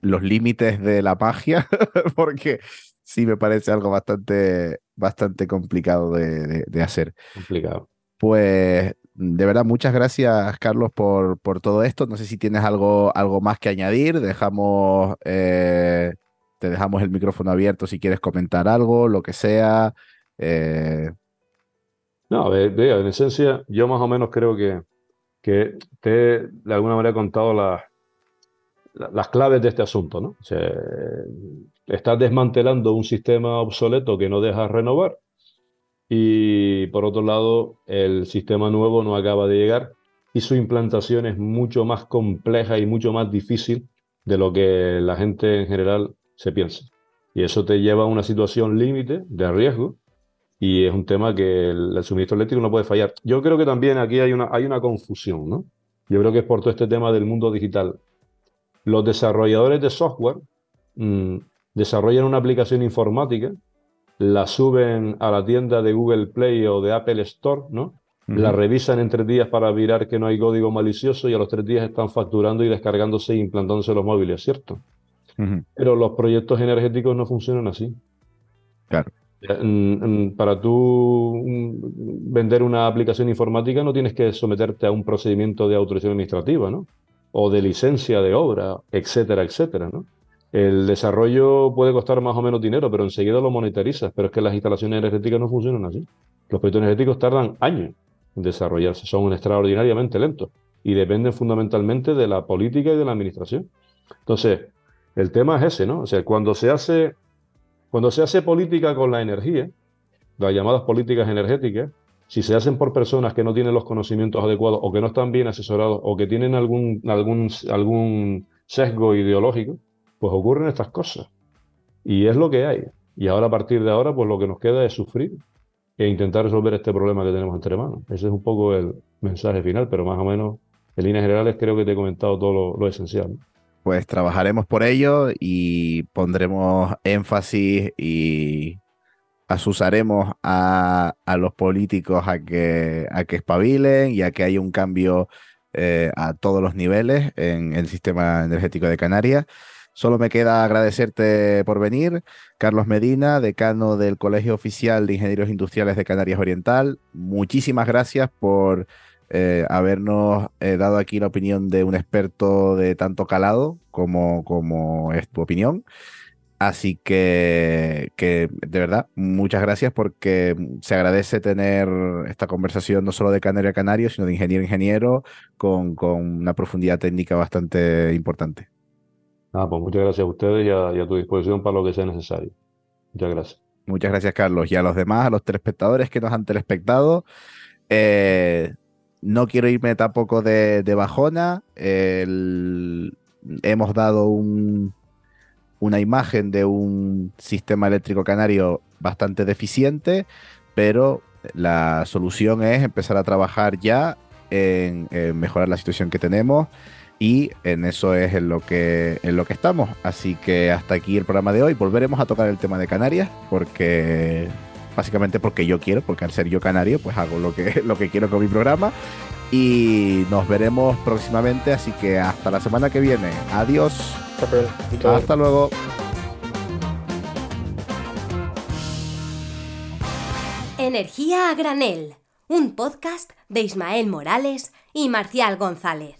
los límites de la magia, porque sí me parece algo bastante, bastante complicado de, hacer. Complicado. Pues de verdad, muchas gracias, Carlos, por, por todo esto. No sé si tienes algo, algo más que añadir. Dejamos, eh, te dejamos el micrófono abierto si quieres comentar algo, lo que sea. Eh, no, de, en esencia, yo más o menos creo que, que te de alguna manera he contado las, las claves de este asunto, ¿no? estás desmantelando un sistema obsoleto que no deja renovar y por otro lado el sistema nuevo no acaba de llegar y su implantación es mucho más compleja y mucho más difícil de lo que la gente en general se piensa. Y eso te lleva a una situación límite de riesgo y es un tema que el, suministro eléctrico no puede fallar. Yo creo que también aquí hay una, hay una confusión, ¿no? Yo creo que es por todo este tema del mundo digital. Los desarrolladores de software mm, desarrollan una aplicación informática, la suben a la tienda de Google Play o de Apple Store, ¿no? La revisan en tres días para mirar que no hay código malicioso y a los tres días están facturando y descargándose e implantándose los móviles, ¿cierto? Pero los proyectos energéticos no funcionan así. Claro. Para tú vender una aplicación informática no tienes que someterte a un procedimiento de autorización administrativa, ¿no? O de licencia de obra, etcétera, etcétera, ¿no? El desarrollo puede costar más o menos dinero, pero enseguida lo monetarizas. Pero es que las instalaciones energéticas no funcionan así. Los proyectos energéticos tardan años en desarrollarse, son extraordinariamente lentos y dependen fundamentalmente de la política y de la administración. Entonces, el tema es ese, ¿no? O sea, cuando se hace cuando se hace política con la energía, las llamadas políticas energéticas, si se hacen por personas que no tienen los conocimientos adecuados o que no están bien asesorados o que tienen algún, algún, algún sesgo ideológico, pues ocurren estas cosas. Y es lo que hay. Y ahora a partir de ahora, pues lo que nos queda es sufrir e intentar resolver este problema que tenemos entre manos. Ese es un poco el mensaje final, pero más o menos en líneas generales creo que te he comentado todo lo, esencial pues trabajaremos por ello y pondremos énfasis y asusaremos a, los políticos a que, a que espabilen y a que haya un cambio eh, a todos los niveles en el sistema energético de Canarias. Solo me queda agradecerte por venir. Carlos Medina, decano del Colegio Oficial de Ingenieros Industriales de Canarias Oriental. Muchísimas gracias por eh, habernos eh, dado aquí la opinión de un experto de tanto calado como, como es tu opinión. Así que, que, de verdad, muchas gracias porque se agradece tener esta conversación no solo de canario a canario, sino de ingeniero a ingeniero con, con una profundidad técnica bastante importante. Ah, pues muchas gracias a ustedes y a, tu disposición para lo que sea necesario. Muchas gracias. Muchas gracias, Carlos. Y a los demás, a los telespectadores que nos han telespectado, eh, no quiero irme tampoco de, bajona. hemos dado una imagen de un sistema eléctrico canario bastante deficiente, pero la solución es empezar a trabajar ya en, mejorar la situación que tenemos y en eso es en lo que en lo que estamos. Así que hasta aquí el programa de hoy. Volveremos a tocar el tema de Canarias porque básicamente porque yo quiero, porque al ser yo canario, pues hago lo que, lo que quiero con mi programa. Y nos veremos próximamente, así que hasta la semana que viene. Adiós. Hasta luego. Energía a granel, un podcast de Ismael Morales y Marcial González.